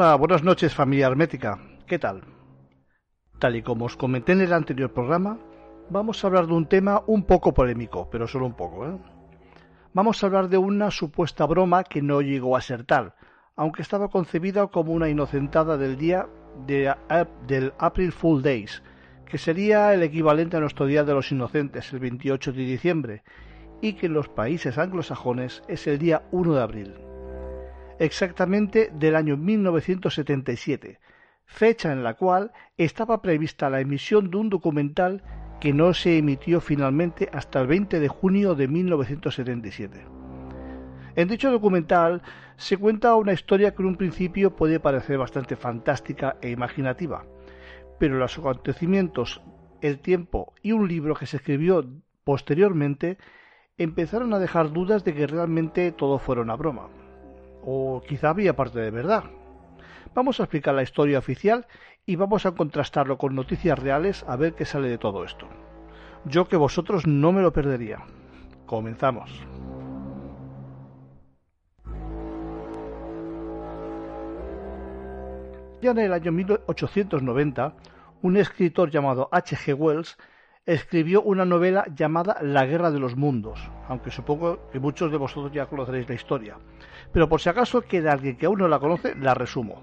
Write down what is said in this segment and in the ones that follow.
Hola, buenas noches familia hermética. ¿Qué tal? Tal y como os comenté en el anterior programa, vamos a hablar de un tema un poco polémico, pero solo un poco. ¿eh? Vamos a hablar de una supuesta broma que no llegó a ser tal, aunque estaba concebida como una inocentada del día de, del April Fool Days, que sería el equivalente a nuestro Día de los Inocentes, el 28 de diciembre, y que en los países anglosajones es el día 1 de abril exactamente del año 1977, fecha en la cual estaba prevista la emisión de un documental que no se emitió finalmente hasta el 20 de junio de 1977. En dicho documental se cuenta una historia que en un principio puede parecer bastante fantástica e imaginativa, pero los acontecimientos, el tiempo y un libro que se escribió posteriormente empezaron a dejar dudas de que realmente todo fuera una broma o quizá había parte de verdad. Vamos a explicar la historia oficial y vamos a contrastarlo con noticias reales a ver qué sale de todo esto. Yo que vosotros no me lo perdería. Comenzamos. Ya en el año 1890, un escritor llamado H. G. Wells escribió una novela llamada La Guerra de los Mundos, aunque supongo que muchos de vosotros ya conoceréis la historia. Pero por si acaso queda alguien que aún no la conoce, la resumo.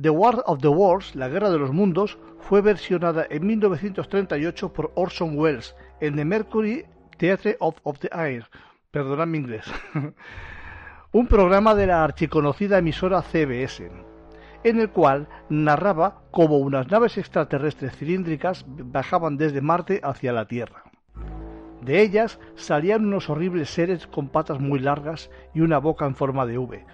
The War of the Worlds, La Guerra de los Mundos, fue versionada en 1938 por Orson Welles en The Mercury Theatre of, the Air, perdonad mi inglés, un programa de la archiconocida emisora CBS en el cual narraba cómo unas naves extraterrestres cilíndricas bajaban desde Marte hacia la Tierra. De ellas salían unos horribles seres con patas muy largas y una boca en forma de V,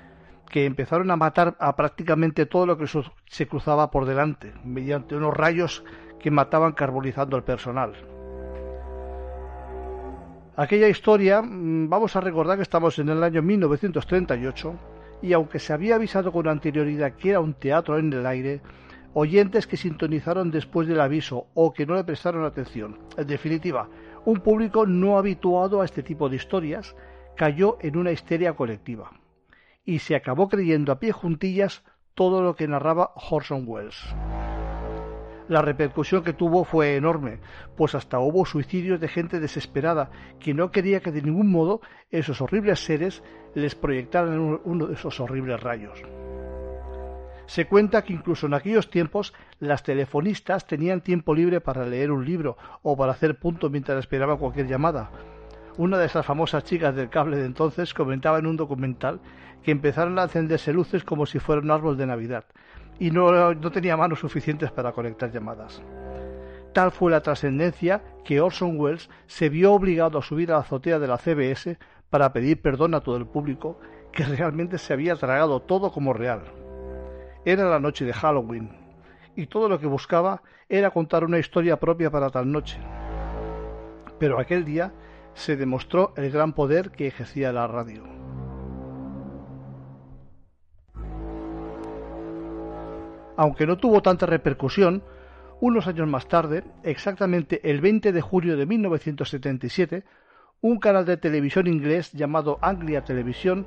que empezaron a matar a prácticamente todo lo que se cruzaba por delante, mediante unos rayos que mataban carbonizando al personal. Aquella historia, mm, vamos a recordar que estamos en el año 1938, y aunque se había avisado con anterioridad que era un teatro en el aire, oyentes que sintonizaron después del aviso o que no le prestaron atención. En definitiva, un público no habituado a este tipo de historias cayó en una histeria colectiva y se acabó creyendo a pie juntillas todo lo que narraba Orson Welles. La repercusión que tuvo fue enorme, pues hasta hubo suicidios de gente desesperada que no quería que de ningún modo esos horribles seres les proyectaran uno de esos horribles rayos. Se cuenta que incluso en aquellos tiempos las telefonistas tenían tiempo libre para leer un libro o para hacer punto mientras esperaban cualquier llamada. Una de esas famosas chicas del cable de entonces comentaba en un documental que empezaron a encenderse luces como si fuera un árbol de Navidad, y no, tenía manos suficientes para conectar llamadas. Tal fue la trascendencia que Orson Welles se vio obligado a subir a la azotea de la CBS para pedir perdón a todo el público que realmente se había tragado todo como real. Era la noche de Halloween y todo lo que buscaba era contar una historia propia para tal noche. Pero aquel día se demostró el gran poder que ejercía la radio. Aunque no tuvo tanta repercusión, unos años más tarde, exactamente el 20 de julio de 1977, un canal de televisión inglés llamado Anglia Televisión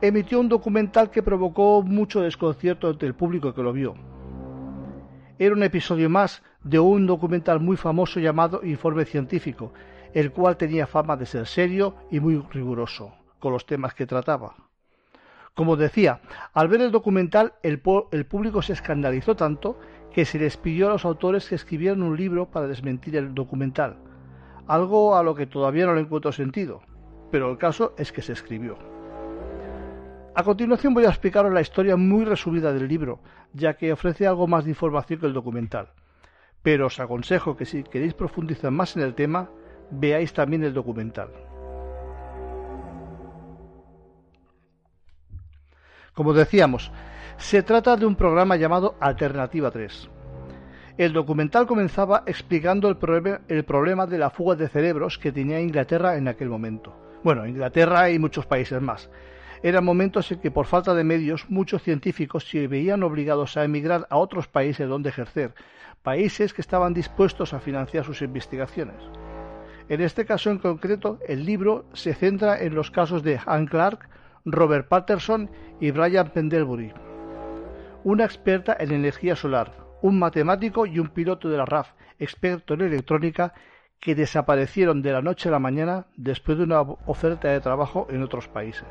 emitió un documental que provocó mucho desconcierto entre el público que lo vio. Era un episodio más de un documental muy famoso llamado Informe Científico, el cual tenía fama de ser serio y muy riguroso con los temas que trataba. Como decía, al ver el documental el, público se escandalizó tanto que se les pidió a los autores que escribieran un libro para desmentir el documental, algo a lo que todavía no le encuentro sentido, pero el caso es que se escribió. A continuación voy a explicaros la historia muy resumida del libro, ya que ofrece algo más de información que el documental. Pero os aconsejo que si queréis profundizar más en el tema, veáis también el documental. Como decíamos, se trata de un programa llamado Alternativa 3. El documental comenzaba explicando el, problema, de la fuga de cerebros que tenía Inglaterra en aquel momento. Bueno, Inglaterra y muchos países más. Eran momentos en que por falta de medios muchos científicos se veían obligados a emigrar a otros países donde ejercer, países que estaban dispuestos a financiar sus investigaciones. En este caso en concreto, el libro se centra en los casos de Anne Clark, Robert Patterson y Brian Pendlebury. una experta en energía solar, un matemático y un piloto de la RAF, experto en electrónica, que desaparecieron de la noche a la mañana después de una oferta de trabajo en otros países.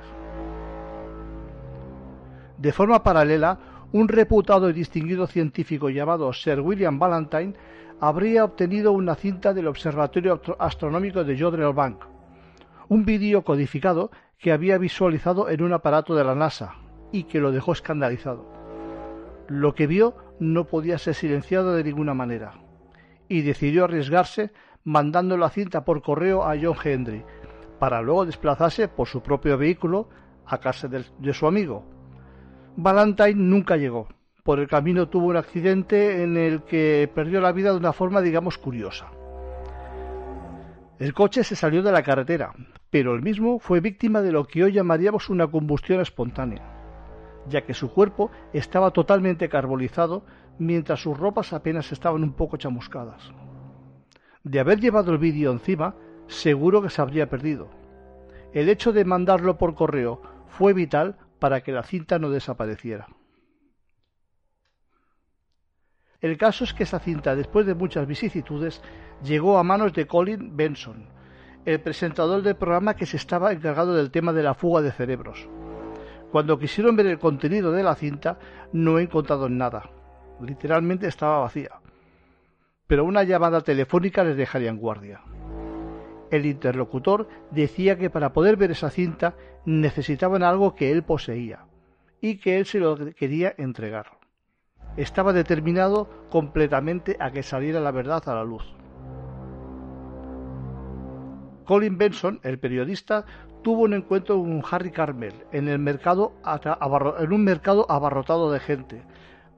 De forma paralela, un reputado y distinguido científico llamado Sir William Valentine habría obtenido una cinta del Observatorio Astronómico de Jodrell Bank, un vídeo codificado que había visualizado en un aparato de la NASA y que lo dejó escandalizado. Lo que vio no podía ser silenciado de ninguna manera y decidió arriesgarse mandando la cinta por correo a John Henry para luego desplazarse por su propio vehículo a casa de, su amigo. Valentine nunca llegó por el camino tuvo un accidente en el que perdió la vida de una forma, digamos, curiosa. El coche se salió de la carretera, pero el mismo fue víctima de lo que hoy llamaríamos una combustión espontánea, ya que su cuerpo estaba totalmente carbonizado mientras sus ropas apenas estaban un poco chamuscadas. De haber llevado el vídeo encima, seguro que se habría perdido. El hecho de mandarlo por correo fue vital para que la cinta no desapareciera. El caso es que esa cinta, después de muchas vicisitudes, llegó a manos de Colin Benson, el presentador del programa que se estaba encargado del tema de la fuga de cerebros. Cuando quisieron ver el contenido de la cinta, no he encontrado nada. Literalmente estaba vacía. Pero una llamada telefónica les dejaría en guardia. El interlocutor decía que para poder ver esa cinta necesitaban algo que él poseía y que él se lo quería entregar estaba determinado completamente a que saliera la verdad a la luz. Colin Benson, el periodista, tuvo un encuentro con Harry Carmel en, un mercado abarrotado de gente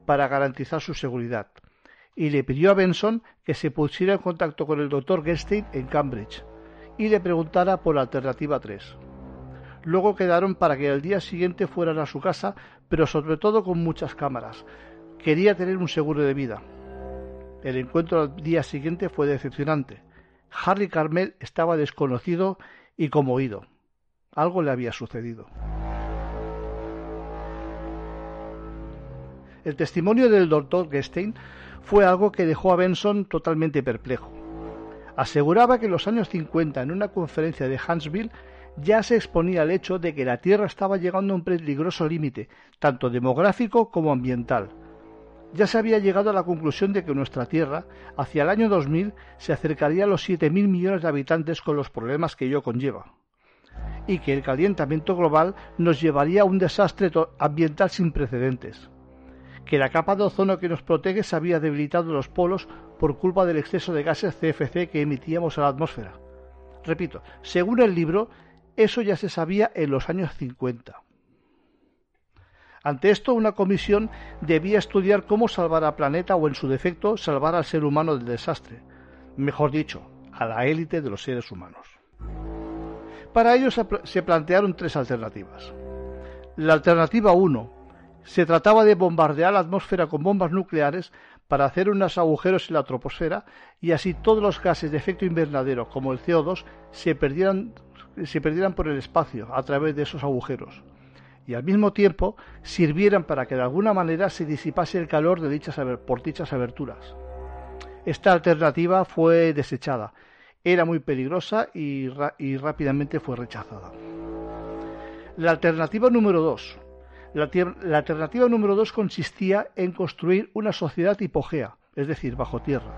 para garantizar su seguridad y le pidió a Benson que se pusiera en contacto con el doctor Gerstein en Cambridge y le preguntara por la alternativa 3. Luego quedaron para que al día siguiente fueran a su casa, pero sobre todo con muchas cámaras, Quería tener un seguro de vida. El encuentro al día siguiente fue decepcionante. Harry Carmel estaba desconocido y como oído. Algo le había sucedido. El testimonio del doctor Gestein fue algo que dejó a Benson totalmente perplejo. Aseguraba que en los años 50, en una conferencia de Huntsville, ya se exponía al hecho de que la Tierra estaba llegando a un peligroso límite, tanto demográfico como ambiental, ya se había llegado a la conclusión de que nuestra Tierra, hacia el año 2000, se acercaría a los 7.000 millones de habitantes con los problemas que ello conlleva, y que el calentamiento global nos llevaría a un desastre ambiental sin precedentes, que la capa de ozono que nos protege se había debilitado en los polos por culpa del exceso de gases CFC que emitíamos a la atmósfera. Repito, según el libro, eso ya se sabía en los años 50. Ante esto, una comisión debía estudiar cómo salvar al planeta o, en su defecto, salvar al ser humano del desastre. Mejor dicho, a la élite de los seres humanos. Para ello se plantearon tres alternativas. La alternativa 1 se trataba de bombardear la atmósfera con bombas nucleares para hacer unos agujeros en la troposfera y así todos los gases de efecto invernadero como el CO2 se perdieran, se perdieran por el espacio a través de esos agujeros y al mismo tiempo sirvieran para que de alguna manera se disipase el calor de dichas, por dichas aberturas. Esta alternativa fue desechada, era muy peligrosa y, rápidamente fue rechazada. La alternativa número dos. La, la alternativa número dos consistía en construir una sociedad hipogea, es decir, bajo tierra.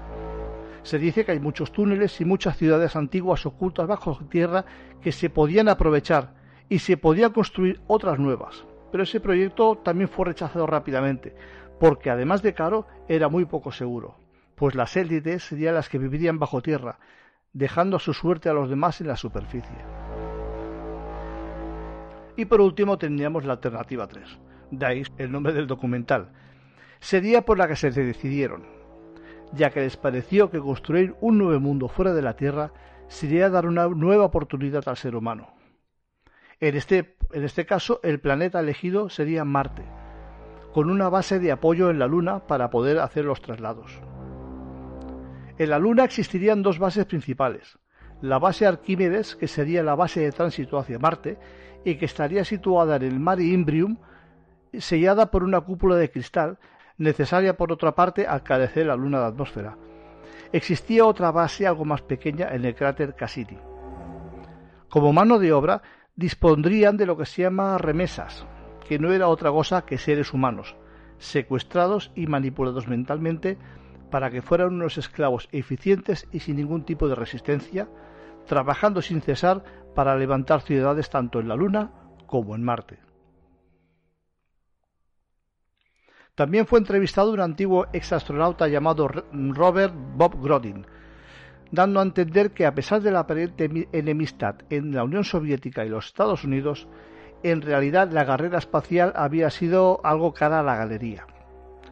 Se dice que hay muchos túneles y muchas ciudades antiguas ocultas bajo tierra que se podían aprovechar y se podía construir otras nuevas. Pero ese proyecto también fue rechazado rápidamente, porque además de caro era muy poco seguro, pues las élites serían las que vivirían bajo tierra, dejando a su suerte a los demás en la superficie. Y por último tendríamos la alternativa 3, de ahí el nombre del documental. Sería por la que se decidieron, ya que les pareció que construir un nuevo mundo fuera de la Tierra sería dar una nueva oportunidad al ser humano. En este, en este caso, el planeta elegido sería Marte, con una base de apoyo en la Luna para poder hacer los traslados. En la Luna existirían dos bases principales. La base Arquímedes, que sería la base de tránsito hacia Marte, y que estaría situada en el Mare Imbrium, sellada por una cúpula de cristal, necesaria por otra parte al carecer la luna de atmósfera. Existía otra base algo más pequeña en el cráter Cassini. Como mano de obra, dispondrían de lo que se llama remesas, que no era otra cosa que seres humanos, secuestrados y manipulados mentalmente para que fueran unos esclavos eficientes y sin ningún tipo de resistencia, trabajando sin cesar para levantar ciudades tanto en la Luna como en Marte. También fue entrevistado un antiguo exastronauta llamado Robert Bob Grodin, dando a entender que a pesar de la aparente enemistad en la Unión Soviética y los Estados Unidos, en realidad la carrera espacial había sido algo cara a la galería,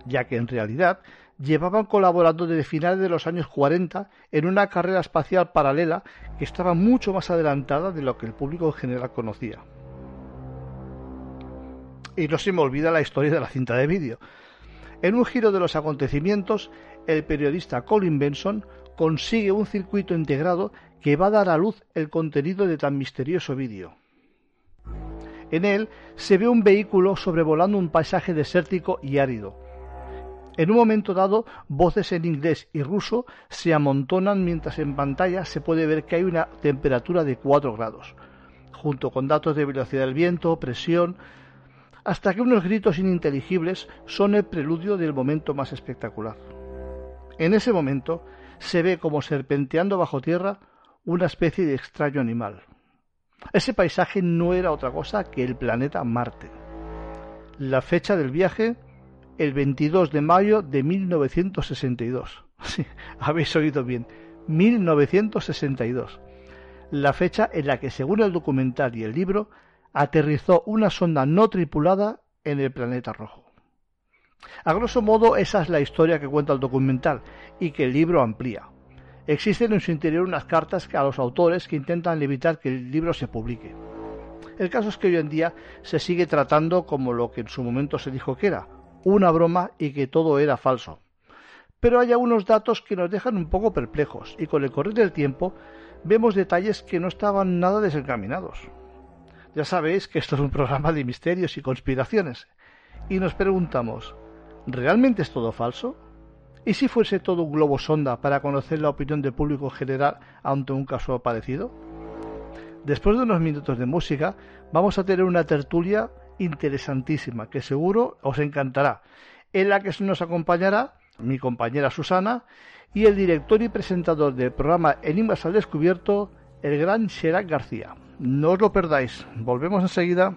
ya que en realidad llevaban colaborando desde finales de los años 40 en una carrera espacial paralela que estaba mucho más adelantada de lo que el público en general conocía. Y no se me olvida la historia de la cinta de vídeo. En un giro de los acontecimientos, el periodista Colin Benson consigue un circuito integrado que va a dar a luz el contenido de tan misterioso vídeo. En él se ve un vehículo sobrevolando un paisaje desértico y árido. En un momento dado, voces en inglés y ruso se amontonan mientras en pantalla se puede ver que hay una temperatura de 4 grados, junto con datos de velocidad del viento, presión, hasta que unos gritos ininteligibles son el preludio del momento más espectacular. En ese momento, se ve como serpenteando bajo tierra una especie de extraño animal. Ese paisaje no era otra cosa que el planeta Marte. La fecha del viaje, el 22 de mayo de 1962. Sí, habéis oído bien, 1962. La fecha en la que, según el documental y el libro, aterrizó una sonda no tripulada en el planeta rojo. A grosso modo, esa es la historia que cuenta el documental y que el libro amplía. Existen en su interior unas cartas a los autores que intentan evitar que el libro se publique. El caso es que hoy en día se sigue tratando como lo que en su momento se dijo que era, una broma y que todo era falso. Pero hay algunos datos que nos dejan un poco perplejos y con el correr del tiempo vemos detalles que no estaban nada desencaminados. Ya sabéis que esto es un programa de misterios y conspiraciones. Y nos preguntamos, ¿realmente es todo falso? ¿Y si fuese todo un globo sonda para conocer la opinión del público general ante un caso parecido? Después de unos minutos de música, vamos a tener una tertulia interesantísima que seguro os encantará, en la que nos acompañará mi compañera Susana y el director y presentador del programa Enigmas al Descubierto, el gran Sherak García. No os lo perdáis, volvemos enseguida.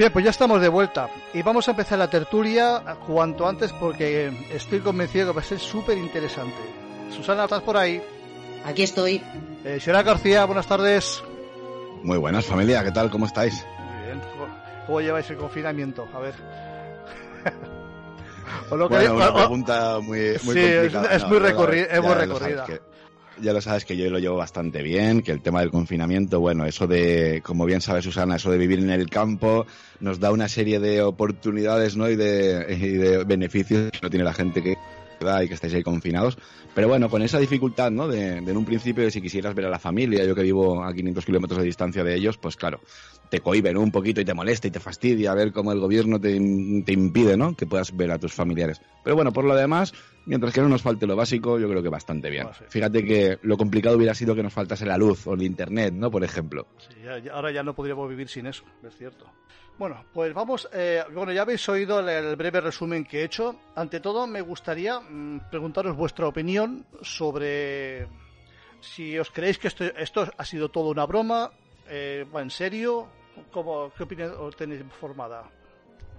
Bien, pues ya estamos de vuelta y vamos a empezar la tertulia cuanto antes porque estoy convencido que va a ser súper interesante. Susana, ¿estás por ahí? Aquí estoy. Eh, señora García, buenas tardes. Muy buenas, familia, ¿qué tal? ¿Cómo estáis? Muy bien. ¿Cómo, lleváis el confinamiento? A ver. o lo que bueno, una o, pregunta muy, muy sí, complicada. Es, es No, muy, recorri es muy recorrida. que- ya lo sabes que yo lo llevo bastante bien, que el tema del confinamiento, bueno, eso de, como bien sabe Susana, eso de vivir en el campo nos da una serie de oportunidades, ¿no? Y de, beneficios que no tiene la gente que y que estáis ahí confinados. Pero bueno, con esa dificultad, ¿no? De, de en un principio, si quisieras ver a la familia, yo que vivo a 500 kilómetros de distancia de ellos, pues claro, te cohiben un poquito y te molesta y te fastidia ver cómo el gobierno te, te impide, ¿no? Que puedas ver a tus familiares. Pero bueno, por lo demás, mientras que no nos falte lo básico, yo creo que bastante bien. Ah, sí. Fíjate que lo complicado hubiera sido que nos faltase la luz o el internet, ¿no? Por ejemplo. Sí, ya- ya- ahora ya no podríamos vivir sin eso, es cierto. Bueno, pues vamos, eh, bueno, ya habéis oído el, el breve resumen que he hecho. Ante todo, me gustaría mm, preguntaros vuestra opinión sobre si os creéis que esto, esto ha sido todo una broma, eh, va en serio, ¿Cómo, ¿qué opinión tenéis formada?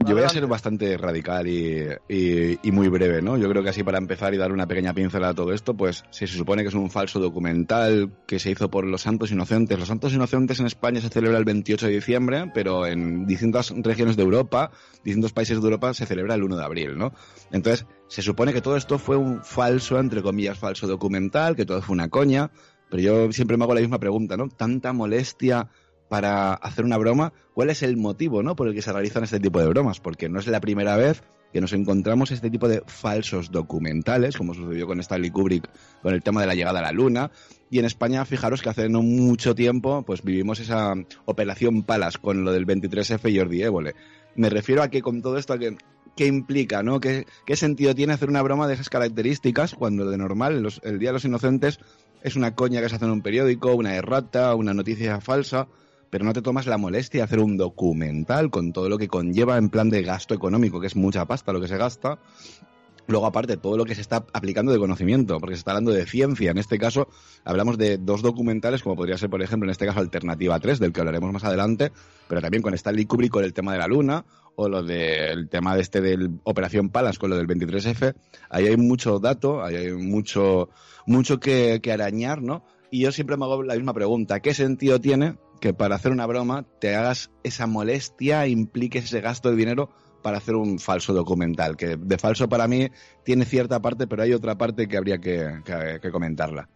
Yo voy a ser bastante radical y, y- y muy breve, ¿no? Yo creo que así para empezar y dar una pequeña pincelada a todo esto, pues si se supone que es un falso documental que se hizo por los Santos Inocentes. Los Santos Inocentes en España se celebra el 28 de diciembre, pero en distintas regiones de Europa, distintos países de Europa se celebra el 1 de abril, ¿no? Entonces, se supone que todo esto fue un falso, entre comillas, falso documental, que todo fue una coña, pero yo siempre me hago la misma pregunta, ¿no? Tanta molestia para hacer una broma, ¿cuál es el motivo ¿no? por el que se realizan este tipo de bromas? Porque no es la primera vez que nos encontramos este tipo de falsos documentales, como sucedió con Stanley Kubrick con el tema de la llegada a la Luna. Y en España, fijaros que hace no mucho tiempo, pues vivimos esa operación Palas con lo del 23F y Jordi Évole. Me refiero a que con todo esto, a que, ¿qué implica, no? ¿Qué, ¿Qué sentido tiene hacer una broma de esas características cuando de normal los- el Día de los Inocentes es una coña que se hace en un periódico, una errata, una noticia falsa? Pero no te tomas la molestia de hacer un documental con todo lo que conlleva en plan de gasto económico, que es mucha pasta lo que se gasta. Luego, aparte, todo lo que se está aplicando de conocimiento, porque se está hablando de ciencia. En este caso, hablamos de dos documentales, como podría ser, por ejemplo, en este caso, Alternativa 3, del que hablaremos más adelante, pero también con Stanley Kubrick con el tema de la luna, o lo del tema de este del Operación Palas con lo del 23F. Ahí hay mucho dato, ahí hay mucho, mucho que, que arañar, ¿no? Y yo siempre me hago la misma pregunta. ¿Qué sentido tiene que para hacer una broma te hagas esa molestia, impliques ese gasto de dinero para hacer un falso documental? Que de falso para mí tiene cierta parte, pero hay otra parte que habría que, que- comentarla.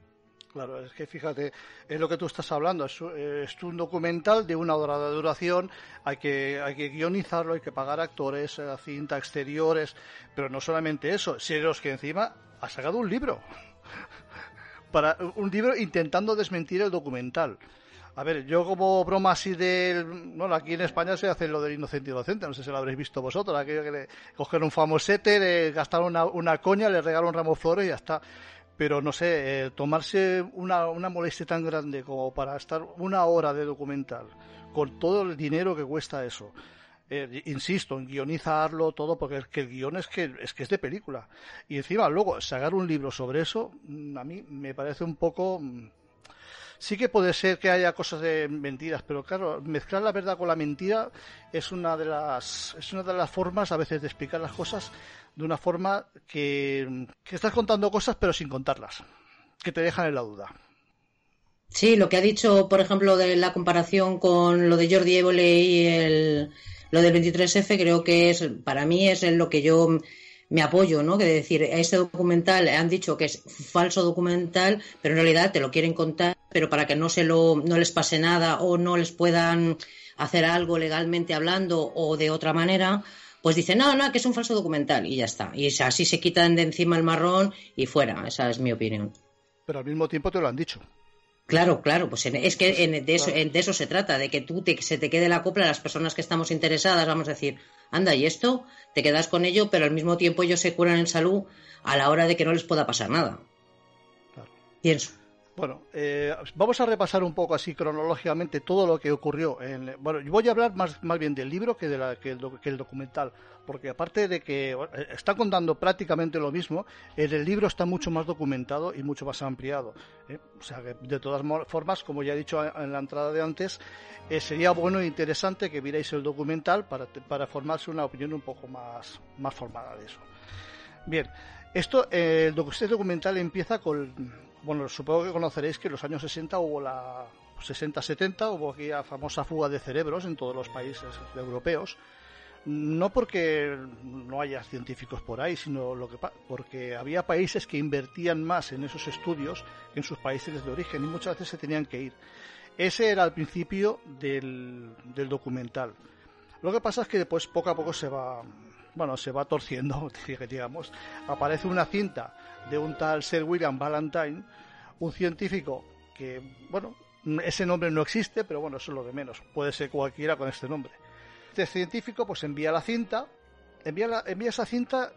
Claro, es que fíjate, es lo que tú estás hablando, es, es un documental de una hora de duración, hay que, hay que guionizarlo, hay que pagar actores, eh, cinta, exteriores, pero no solamente eso, sino que encima ha sacado un libro, para un libro intentando desmentir el documental. A ver, yo como broma así del... Bueno, aquí en España se hace lo del inocente inocente, no sé si lo habréis visto vosotros, aquello que le cogen un famosete, le gastaron una, coña, le regalan un ramo de flores y ya está. Pero no sé, eh, tomarse una, una molestia tan grande como para estar una hora de documental, con todo el dinero que cuesta eso. Eh, insisto, en guionizarlo todo, porque es que el guion es que, es que es de película. Y encima luego sacar un libro sobre eso, mm, a mí me parece un poco... Sí que puede ser que haya cosas de mentiras, pero claro, mezclar la verdad con la mentira es una de las es una de las formas a veces de explicar las cosas de una forma que, estás contando cosas pero sin contarlas, que te dejan en la duda. Sí, lo que ha dicho, por ejemplo, de la comparación con lo de Jordi Évole y el, lo del 23F, creo que es, para mí es lo que yo me apoyo, ¿no? Que decir, a este documental han dicho que es falso documental, pero en realidad te lo quieren contar, pero para que no se lo, no les pase nada o no les puedan hacer algo legalmente hablando o de otra manera, pues dicen, no, no, que es un falso documental y ya está. Y así se quitan de encima el marrón y fuera. Esa es mi opinión. Pero al mismo tiempo te lo han dicho. Claro, claro, pues en- es que en- de, eso, en- de eso se trata, de que tú te, se te quede la copla a las personas que estamos interesadas, vamos a decir, anda, y esto, te quedas con ello, pero al mismo tiempo ellos se curan en salud a la hora de que no les pueda pasar nada. Claro. Pienso. Bueno, eh, vamos a repasar un poco así cronológicamente todo lo que ocurrió. En, bueno, yo voy a hablar más, más bien del libro que, de la, que, el, que el documental, porque aparte de que eh, está contando prácticamente lo mismo, en el libro está mucho más documentado y mucho más ampliado. ¿eh? O sea que de todas formas, como ya he dicho en la entrada de antes, eh, sería bueno e interesante que vierais el documental para, para formarse una opinión un poco más, más formada de eso. Bien, esto, eh, el este documental empieza con bueno, supongo que conoceréis que en los años 60 hubo la 60-70 hubo aquella famosa fuga de cerebros en todos los países europeos. No porque no haya científicos por ahí, sino lo que porque había países que invertían más en esos estudios que en sus países de origen y muchas veces se tenían que ir. Ese era el principio del, del documental. Lo que pasa es que después poco a poco se va, bueno, se va torciendo, digamos. Aparece una cinta de un tal Sir William Valentine, un científico que, bueno, ese nombre no existe, pero bueno, eso es lo de menos. Puede ser cualquiera con este nombre. Este científico pues envía la cinta, envía, envía esa cinta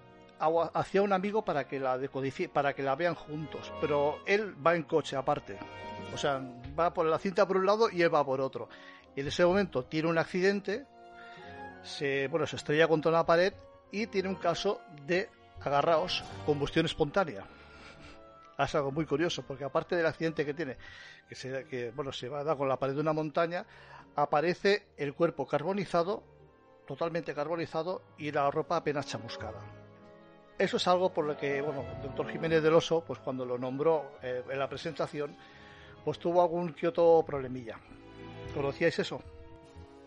hacia un amigo para que la decodifique, para que la vean juntos, pero él va en coche aparte. O sea, va por la cinta por un lado y él va por otro. Y en ese momento tiene un accidente, se, bueno, se estrella contra una pared y tiene un caso de agarraos, combustión espontánea. Es algo muy curioso, porque aparte del accidente que tiene, que, se, que bueno, se va a dar con la pared de una montaña, aparece el cuerpo carbonizado, totalmente carbonizado, y la ropa apenas chamuscada. Eso es algo por lo que, bueno, el doctor Jiménez del Oso, pues cuando lo nombró eh, en la presentación, pues tuvo algún que otro problemilla. ¿Conocíais eso?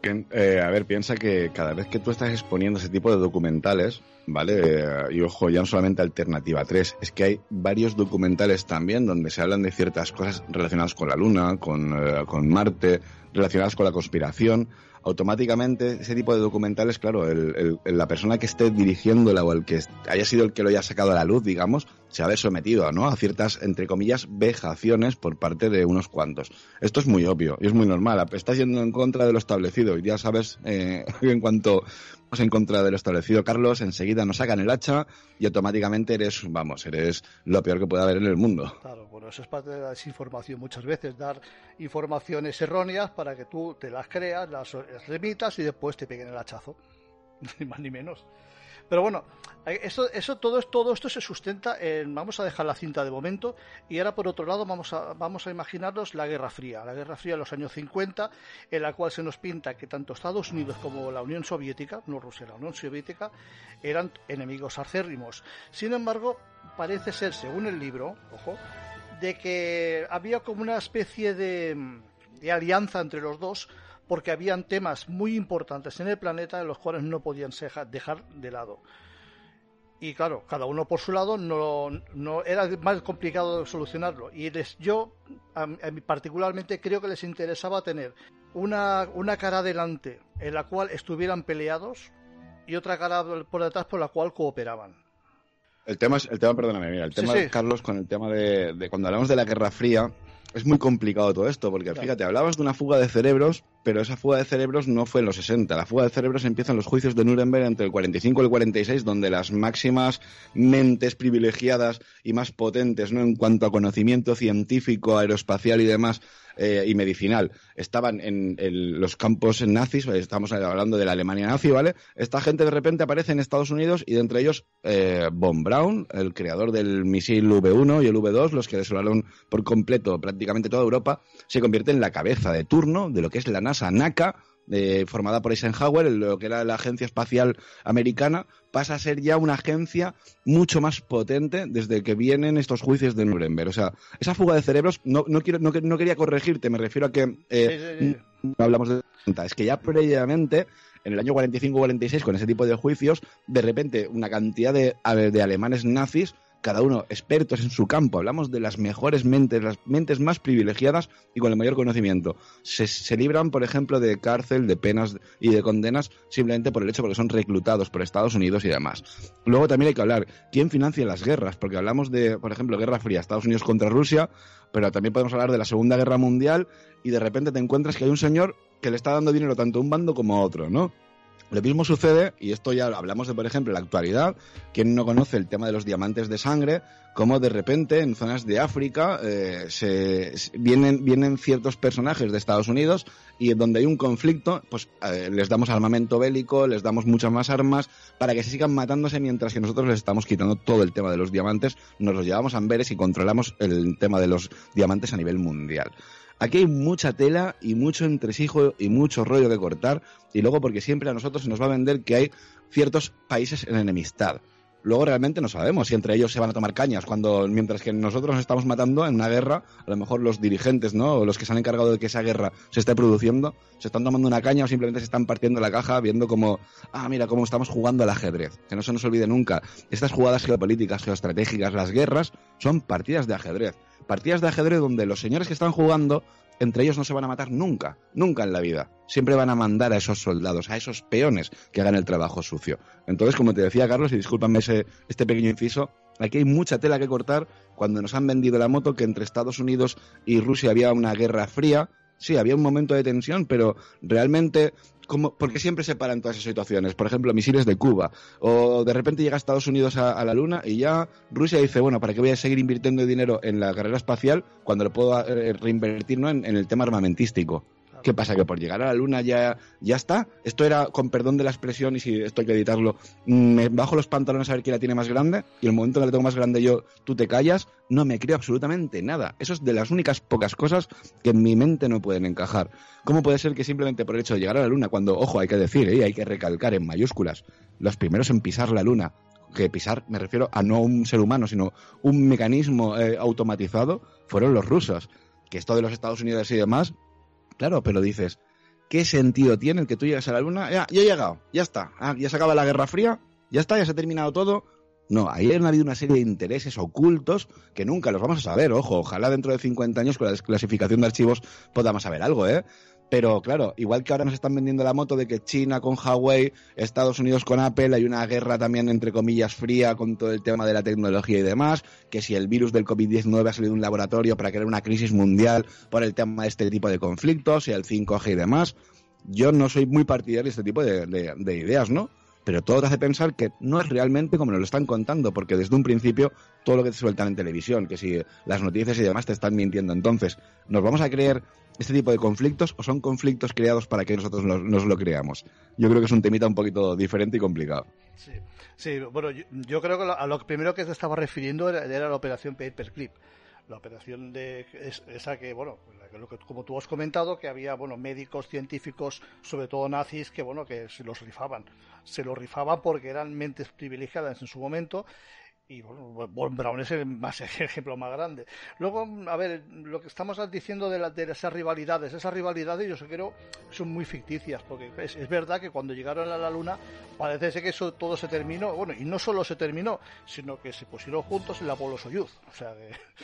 Eh, a ver, piensa que cada vez que tú estás exponiendo ese tipo de documentales, ¿vale? Eh, y ojo, ya no solamente Alternativa 3, es que hay varios documentales también donde se hablan de ciertas cosas relacionadas con la Luna, con, eh, con Marte, relacionadas con la conspiración automáticamente ese tipo de documentales, claro, el, la persona que esté dirigiéndola o el que haya sido el que lo haya sacado a la luz, digamos, se ha ver sometido ¿no? a ciertas, entre comillas, vejaciones por parte de unos cuantos. Esto es muy obvio y es muy normal. Estás yendo en contra de lo establecido y ya sabes, eh, en cuanto vas en contra de lo establecido, Carlos, enseguida nos sacan el hacha y automáticamente eres, vamos, eres lo peor que puede haber en el mundo. Claro, bueno, eso es parte de la desinformación muchas veces, dar informaciones erróneas para que tú te las creas, las remitas y después te peguen el hachazo, ni más ni menos. Pero bueno, eh, eso, eso todo, todo esto se sustenta en, vamos a dejar la cinta de momento, y ahora por otro lado vamos a, vamos a imaginarnos la Guerra Fría, la Guerra Fría de los años 50, en la cual se nos pinta que tanto Estados Unidos como la Unión Soviética, no Rusia, la Unión Soviética, eran enemigos acérrimos. Sin embargo, parece ser, según el libro, ojo, de que había como una especie de, de alianza entre los dos, porque habían temas muy importantes en el planeta en los cuales no podían dejar de lado. Y claro, cada uno por su lado no, no era más complicado solucionarlo. Y les, yo, a, a mí particularmente, creo que les interesaba tener una, una cara adelante en la cual estuvieran peleados y otra cara por detrás por la cual cooperaban. El tema es, el tema, perdóname, mira, el tema, sí, sí. Carlos, con el tema de, de, cuando hablamos de la Guerra Fría, es muy complicado todo esto, porque claro. fíjate, hablabas de una fuga de cerebros, pero esa fuga de cerebros no fue en los 60. La fuga de cerebros empieza en los juicios de Nuremberg entre el 45 y el 46, donde las máximas mentes privilegiadas y más potentes, ¿no? En cuanto a conocimiento científico, aeroespacial y demás, eh, y medicinal estaban en, los campos nazis, estamos hablando de la Alemania nazi, ¿vale? Esta gente de repente aparece en Estados Unidos y de entre ellos eh, Von Braun, el creador del misil V1 y el V2, los que desolaron por completo prácticamente toda Europa, se convierte en la cabeza de turno de lo que es la NASA NACA, eh, formada por Eisenhower, lo que era la Agencia Espacial Americana, pasa a ser ya una agencia mucho más potente desde que vienen estos juicios de Nuremberg. O sea, esa fuga de cerebros, no, no, quiero, no, no quería corregirte, me refiero a que eh, sí, sí, sí. no hablamos de... Es que ya previamente en el año 45-46, con ese tipo de juicios, de repente una cantidad de, de alemanes nazis cada uno expertos en su campo, hablamos de las mejores mentes, las mentes más privilegiadas y con el mayor conocimiento. Se, se, libran, por ejemplo, de cárcel, de penas y de condenas simplemente por el hecho de que son reclutados por Estados Unidos y demás. Luego también hay que hablar quién financia las guerras, porque hablamos de, por ejemplo, Guerra Fría, Estados Unidos contra Rusia, pero también podemos hablar de la Segunda Guerra Mundial y de repente te encuentras que hay un señor que le está dando dinero tanto a un bando como a otro, ¿no? Lo mismo sucede, y esto ya hablamos de, por ejemplo, la actualidad, quien no conoce el tema de los diamantes de sangre, como de repente en zonas de África eh, se, vienen, vienen ciertos personajes de Estados Unidos y donde hay un conflicto, pues eh, les damos armamento bélico, les damos muchas más armas para que se sigan matándose mientras que nosotros les estamos quitando todo el tema de los diamantes, nos los llevamos a Amberes y controlamos el tema de los diamantes a nivel mundial. Aquí hay mucha tela y mucho entresijo y mucho rollo que cortar. Y luego porque siempre a nosotros se nos va a vender que hay ciertos países en enemistad. Luego realmente no sabemos si entre ellos se van a tomar cañas cuando mientras que nosotros nos estamos matando en una guerra, a lo mejor los dirigentes, ¿no? O los que se han encargado de que esa guerra se esté produciendo, se están tomando una caña o simplemente se están partiendo la caja viendo como, ah, mira cómo estamos jugando al ajedrez. Que no se nos olvide nunca. Estas jugadas geopolíticas, geoestratégicas, las guerras, son partidas de ajedrez partidas de ajedrez donde los señores que están jugando, entre ellos no se van a matar nunca, nunca en la vida. Siempre van a mandar a esos soldados, a esos peones que hagan el trabajo sucio. Entonces, como te decía Carlos, y discúlpame ese, este pequeño inciso, aquí hay mucha tela que cortar cuando nos han vendido la moto que entre Estados Unidos y Rusia había una guerra fría. Sí, había un momento de tensión, pero realmente como, porque siempre se paran todas esas situaciones. Por ejemplo, misiles de Cuba. O de repente llega Estados Unidos a, la Luna y ya Rusia dice, bueno, ¿para qué voy a seguir invirtiendo dinero en la carrera espacial cuando lo puedo eh, reinvertir en el tema armamentístico? ¿Qué pasa? ¿Que por llegar a la luna ya, ya está? Esto era, con perdón de la expresión, y si esto hay que editarlo, me bajo los pantalones a ver quién la tiene más grande, y el momento que la tengo más grande yo, tú te callas, no me creo absolutamente nada. Eso es de las únicas pocas cosas que en mi mente no pueden encajar. ¿Cómo puede ser que simplemente por el hecho de llegar a la luna, cuando, ojo, hay que decir, ¿eh? hay que recalcar en mayúsculas, los primeros en pisar la luna, que pisar me refiero a no un ser humano, sino un mecanismo eh, automatizado, fueron los rusos. Que esto de los Estados Unidos y demás, Claro, pero dices, ¿qué sentido tiene el que tú llegues a la Luna? Ya, ya he llegado, ya está. Ah, ya se acaba la Guerra Fría, ya está, ya se ha terminado todo. No, ahí ha habido una serie de intereses ocultos que nunca los vamos a saber, ojo. Ojalá dentro de 50 años con la desclasificación de archivos podamos saber algo, ¿eh? Pero claro, igual que ahora nos están vendiendo la moto de que China con Huawei, Estados Unidos con Apple, hay una guerra también entre comillas fría con todo el tema de la tecnología y demás, que si el virus del COVID-19 ha salido de un laboratorio para crear una crisis mundial por el tema de este tipo de conflictos y el 5G y demás, yo no soy muy partidario de este tipo de, de ideas, ¿no? Pero todo te hace pensar que no es realmente como nos lo están contando, porque desde un principio todo lo que te sueltan en televisión, que si las noticias y demás te están mintiendo. Entonces, ¿nos vamos a creer este tipo de conflictos o son conflictos creados para que nosotros nos, lo creamos? Yo creo que es un temita un poquito diferente y complicado. Sí, sí bueno, yo, creo que a lo primero que te estaba refiriendo era, era la operación Paperclip la operación de esa que bueno como tú has comentado que había bueno médicos científicos sobre todo nazis que bueno que se los rifaban. Se los rifaban porque eran mentes privilegiadas en su momento y bueno, Von Braun es el, más, ejemplo más grande. Luego, a ver, lo que estamos diciendo de, de esas rivalidades, esas rivalidades yo creo son muy ficticias, porque es, verdad que cuando llegaron a la Luna parece ser que eso todo se terminó, bueno, y no solo se terminó, sino que se pusieron juntos en la Apolo Soyuz, o sea,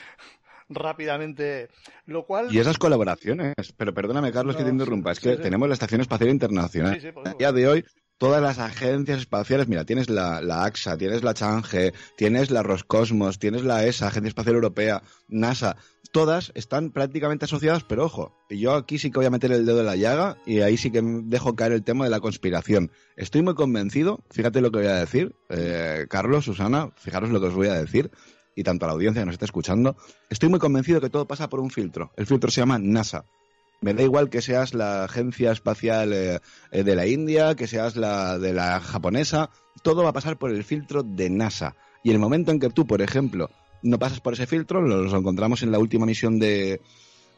rápidamente, lo cual... Y esas colaboraciones, pero perdóname Carlos que te interrumpa, es que tenemos la Estación Espacial Internacional. a día de hoy todas las agencias espaciales, mira, tienes la, la, AXA, tienes la Change, tienes la Roscosmos, tienes la ESA, Agencia Espacial Europea, NASA, todas están prácticamente asociadas, pero ojo, yo aquí sí que voy a meter el dedo en la llaga y ahí sí que dejo caer el tema de la conspiración. Estoy muy convencido, fíjate lo que voy a decir, eh, Carlos, Susana, fijaros lo que os voy a decir, y tanto a la audiencia que nos está escuchando, estoy muy convencido que todo pasa por un filtro. El filtro se llama NASA. Me da igual que seas la agencia espacial eh, de la India, que seas la de la japonesa, todo va a pasar por el filtro de NASA. Y el momento en que tú, por ejemplo, no pasas por ese filtro, los encontramos en la última misión de,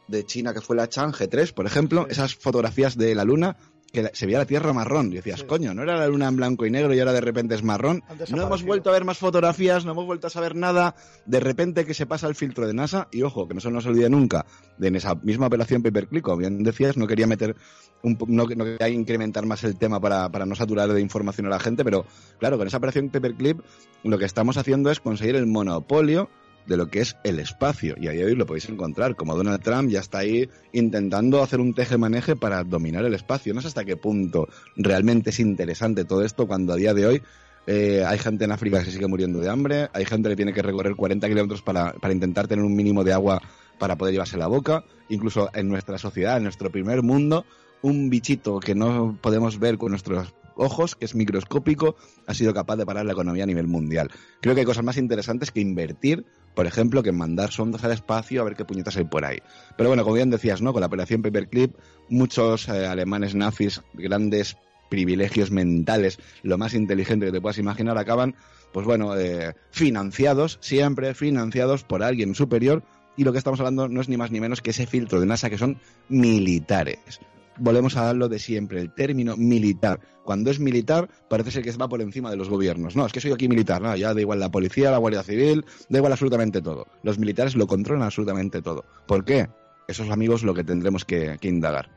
de China, que fue la Chang'e 3, por ejemplo, esas fotografías de la Luna que se veía la Tierra marrón. Y decías, coño, no era la luna en blanco y negro y ahora de repente es marrón. No hemos vuelto a ver más fotografías, no hemos vuelto a saber nada. De repente que se pasa el filtro de NASA y ojo, que no se nos olvide nunca, de en esa misma operación Paperclip, como bien decías, no quería meter, un, no, no quería incrementar más el tema para, para no saturar de información a la gente, pero claro, con esa operación Paperclip lo que estamos haciendo es conseguir el monopolio de lo que es el espacio. Y a día de hoy lo podéis encontrar, como Donald Trump ya está ahí intentando hacer un teje-maneje para dominar el espacio. No sé hasta qué punto realmente es interesante todo esto cuando a día de hoy eh, hay gente en África que se sigue muriendo de hambre, hay gente que tiene que recorrer 40 kilómetros para, para intentar tener un mínimo de agua para poder llevarse la boca. Incluso en nuestra sociedad, en nuestro primer mundo, un bichito que no podemos ver con nuestros ojos, que es microscópico, ha sido capaz de parar la economía a nivel mundial. Creo que hay cosas más interesantes que invertir, por ejemplo, que mandar sondas al espacio a ver qué puñetas hay por ahí. Pero bueno, como bien decías, ¿no? Con la operación Paperclip, muchos eh, alemanes nazis, grandes privilegios mentales, lo más inteligente que te puedas imaginar, acaban, pues bueno, eh, financiados, siempre financiados por alguien superior, y lo que estamos hablando no es ni más ni menos que ese filtro de NASA que son militares. Volvemos a darlo de siempre, el término militar. Cuando es militar, parece ser que va por encima de los gobiernos. No, es que soy aquí militar, no, ya da igual la policía, la Guardia Civil, da igual absolutamente todo. Los militares lo controlan absolutamente todo. ¿Por qué? Esos amigos lo que tendremos que, indagar.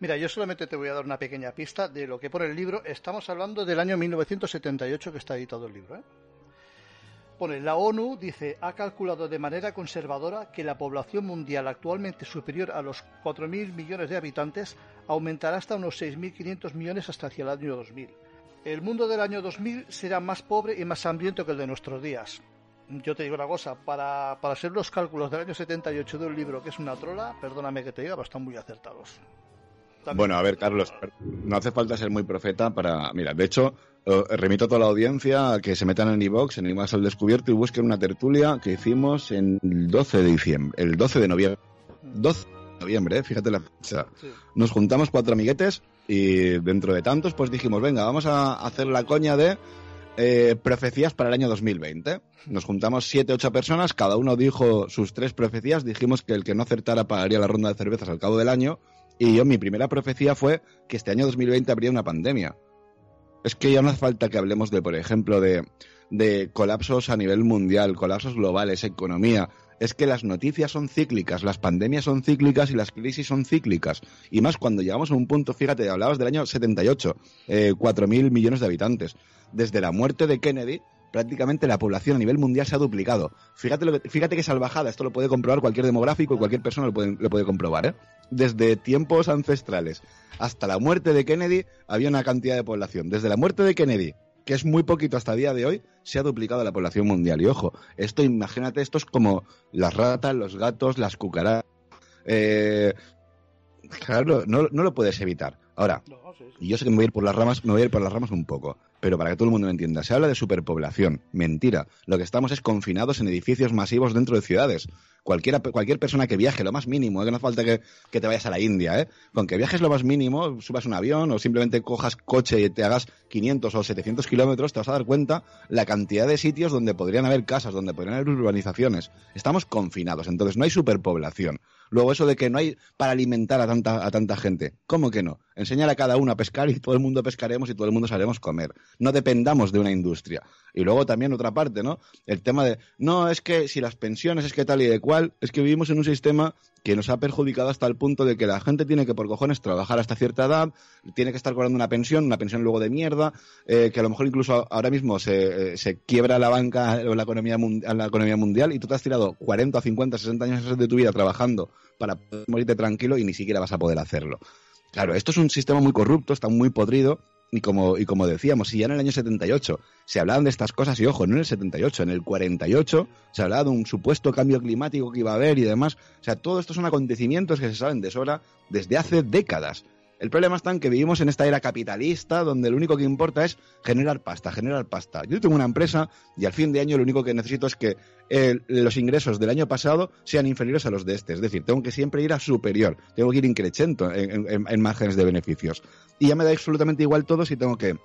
Mira, yo solamente te voy a dar una pequeña pista de lo que pone el libro. Estamos hablando del año 1978 que está editado el libro. ¿eh? Pone, la ONU dice, ha calculado de manera conservadora que la población mundial actualmente superior a los 4.000 millones de habitantes aumentará hasta unos 6.500 millones hasta hacia el año 2000. El mundo del año 2000 será más pobre y más hambriento que el de nuestros días. Yo te digo una cosa, para, para ser los cálculos del año 78 de un libro que es una trola, perdóname que te diga, pero están muy acertados. También- Bueno, a ver, Carlos, no hace falta ser muy profeta para... Mira, de hecho, remito a toda la audiencia a que se metan en iVox, en Imax al Descubierto, y busquen una tertulia que hicimos en el 12 de diciembre, el 12 de noviembre. 12 de noviembre, eh, fíjate la fecha. Sí. Nos juntamos cuatro amiguetes y dentro de tantos, pues dijimos, venga, vamos a hacer la coña de eh, profecías para el año 2020. Nos juntamos siete, ocho personas, cada uno dijo sus tres profecías, dijimos que el que no acertara pagaría la ronda de cervezas al cabo del año, y yo mi primera profecía fue que este año 2020 habría una pandemia. Es que ya no hace falta que hablemos de, por ejemplo, de, de colapsos a nivel mundial, colapsos globales, economía. Es que las noticias son cíclicas, las pandemias son cíclicas y las crisis son cíclicas. Y más cuando llegamos a un punto, fíjate, hablabas del año 78, eh, 4.000 millones de habitantes. Desde la muerte de Kennedy, prácticamente la población a nivel mundial se ha duplicado. Fíjate, lo que, fíjate qué salvajada, esto lo puede comprobar cualquier demográfico y cualquier persona lo puede, lo puede comprobar. ¿eh? Desde tiempos ancestrales hasta la muerte de Kennedy había una cantidad de población. Desde la muerte de Kennedy, que es muy poquito hasta el día de hoy, se ha duplicado la población mundial. Y ojo, esto imagínate, esto es como las ratas, los gatos, las cucarachas. Eh, claro, no, no lo puedes evitar. Ahora, yo sé que me voy a ir por las ramas, me voy a ir por las ramas un poco, pero para que todo el mundo me entienda, se habla de superpoblación, mentira. Lo que estamos es confinados en edificios masivos dentro de ciudades. Cualquiera, cualquier persona que viaje lo más mínimo, ¿eh? que no hace falta que, que te vayas a la India, ¿eh? con que viajes lo más mínimo, subas un avión o simplemente cojas coche y te hagas 500 o 700 kilómetros, te vas a dar cuenta la cantidad de sitios donde podrían haber casas, donde podrían haber urbanizaciones. Estamos confinados, entonces no hay superpoblación. Luego eso de que no hay para alimentar a tanta, a tanta gente. ¿Cómo que no? Enseñar a cada uno a pescar y todo el mundo pescaremos y todo el mundo sabremos comer. No dependamos de una industria. Y luego también otra parte, ¿no? El tema de, no, es que si las pensiones es que tal y de cual, es que vivimos en un sistema que nos ha perjudicado hasta el punto de que la gente tiene que por cojones trabajar hasta cierta edad, tiene que estar cobrando una pensión, una pensión luego de mierda, eh, que a lo mejor incluso ahora mismo se, eh, se quiebra la banca o la economía, la economía mundial y tú te has tirado 40, 50, 60 años de tu vida trabajando para morirte tranquilo y ni siquiera vas a poder hacerlo. Claro, esto es un sistema muy corrupto, está muy podrido. Y como, y como decíamos, si ya en el año 78 se hablaban de estas cosas, y ojo, no en el 78, en el 48 se hablaba de un supuesto cambio climático que iba a haber y demás. O sea, todo esto son acontecimientos que se saben de sobra desde hace décadas. El problema está en que vivimos en esta era capitalista donde lo único que importa es generar pasta, generar pasta. Yo tengo una empresa y al fin de año lo único que necesito es que eh, los ingresos del año pasado sean inferiores a los de este. Es decir, tengo que siempre ir a superior, tengo que ir increchendo en, en- en márgenes de beneficios. Y ya me da absolutamente igual todo si tengo que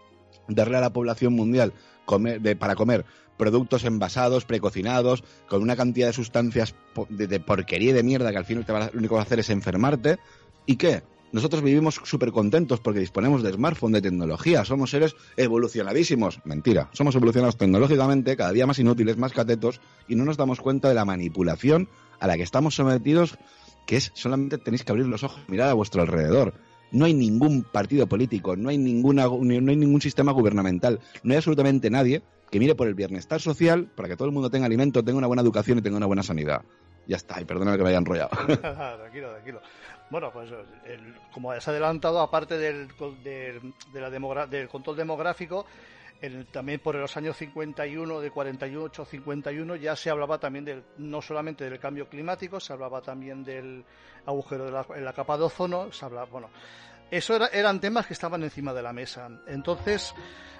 darle a la población mundial comer, de- para comer productos envasados, precocinados, con una cantidad de sustancias de, porquería y de mierda que al final lo único que va a hacer es enfermarte. ¿Y qué? Nosotros vivimos súper contentos porque disponemos de smartphone, de tecnología, somos seres evolucionadísimos. Mentira, somos evolucionados tecnológicamente, cada día más inútiles, más catetos, y no nos damos cuenta de la manipulación a la que estamos sometidos, que es solamente tenéis que abrir los ojos mirar a vuestro alrededor. No hay ningún partido político, no hay, ninguna, no hay ningún sistema gubernamental, no hay absolutamente nadie que mire por el bienestar social para que todo el mundo tenga alimento, tenga una buena educación y tenga una buena sanidad. Ya está, y perdóname que me haya enrollado. tranquilo, tranquilo. Bueno, pues el- como has adelantado, aparte del, del, del control demográfico, también por los años 51, de 48, 51, ya se hablaba también del, no solamente del cambio climático, se hablaba también del agujero de la, en la capa de ozono, se hablaba, bueno, Eso era- eran temas que estaban encima de la mesa. Entonces,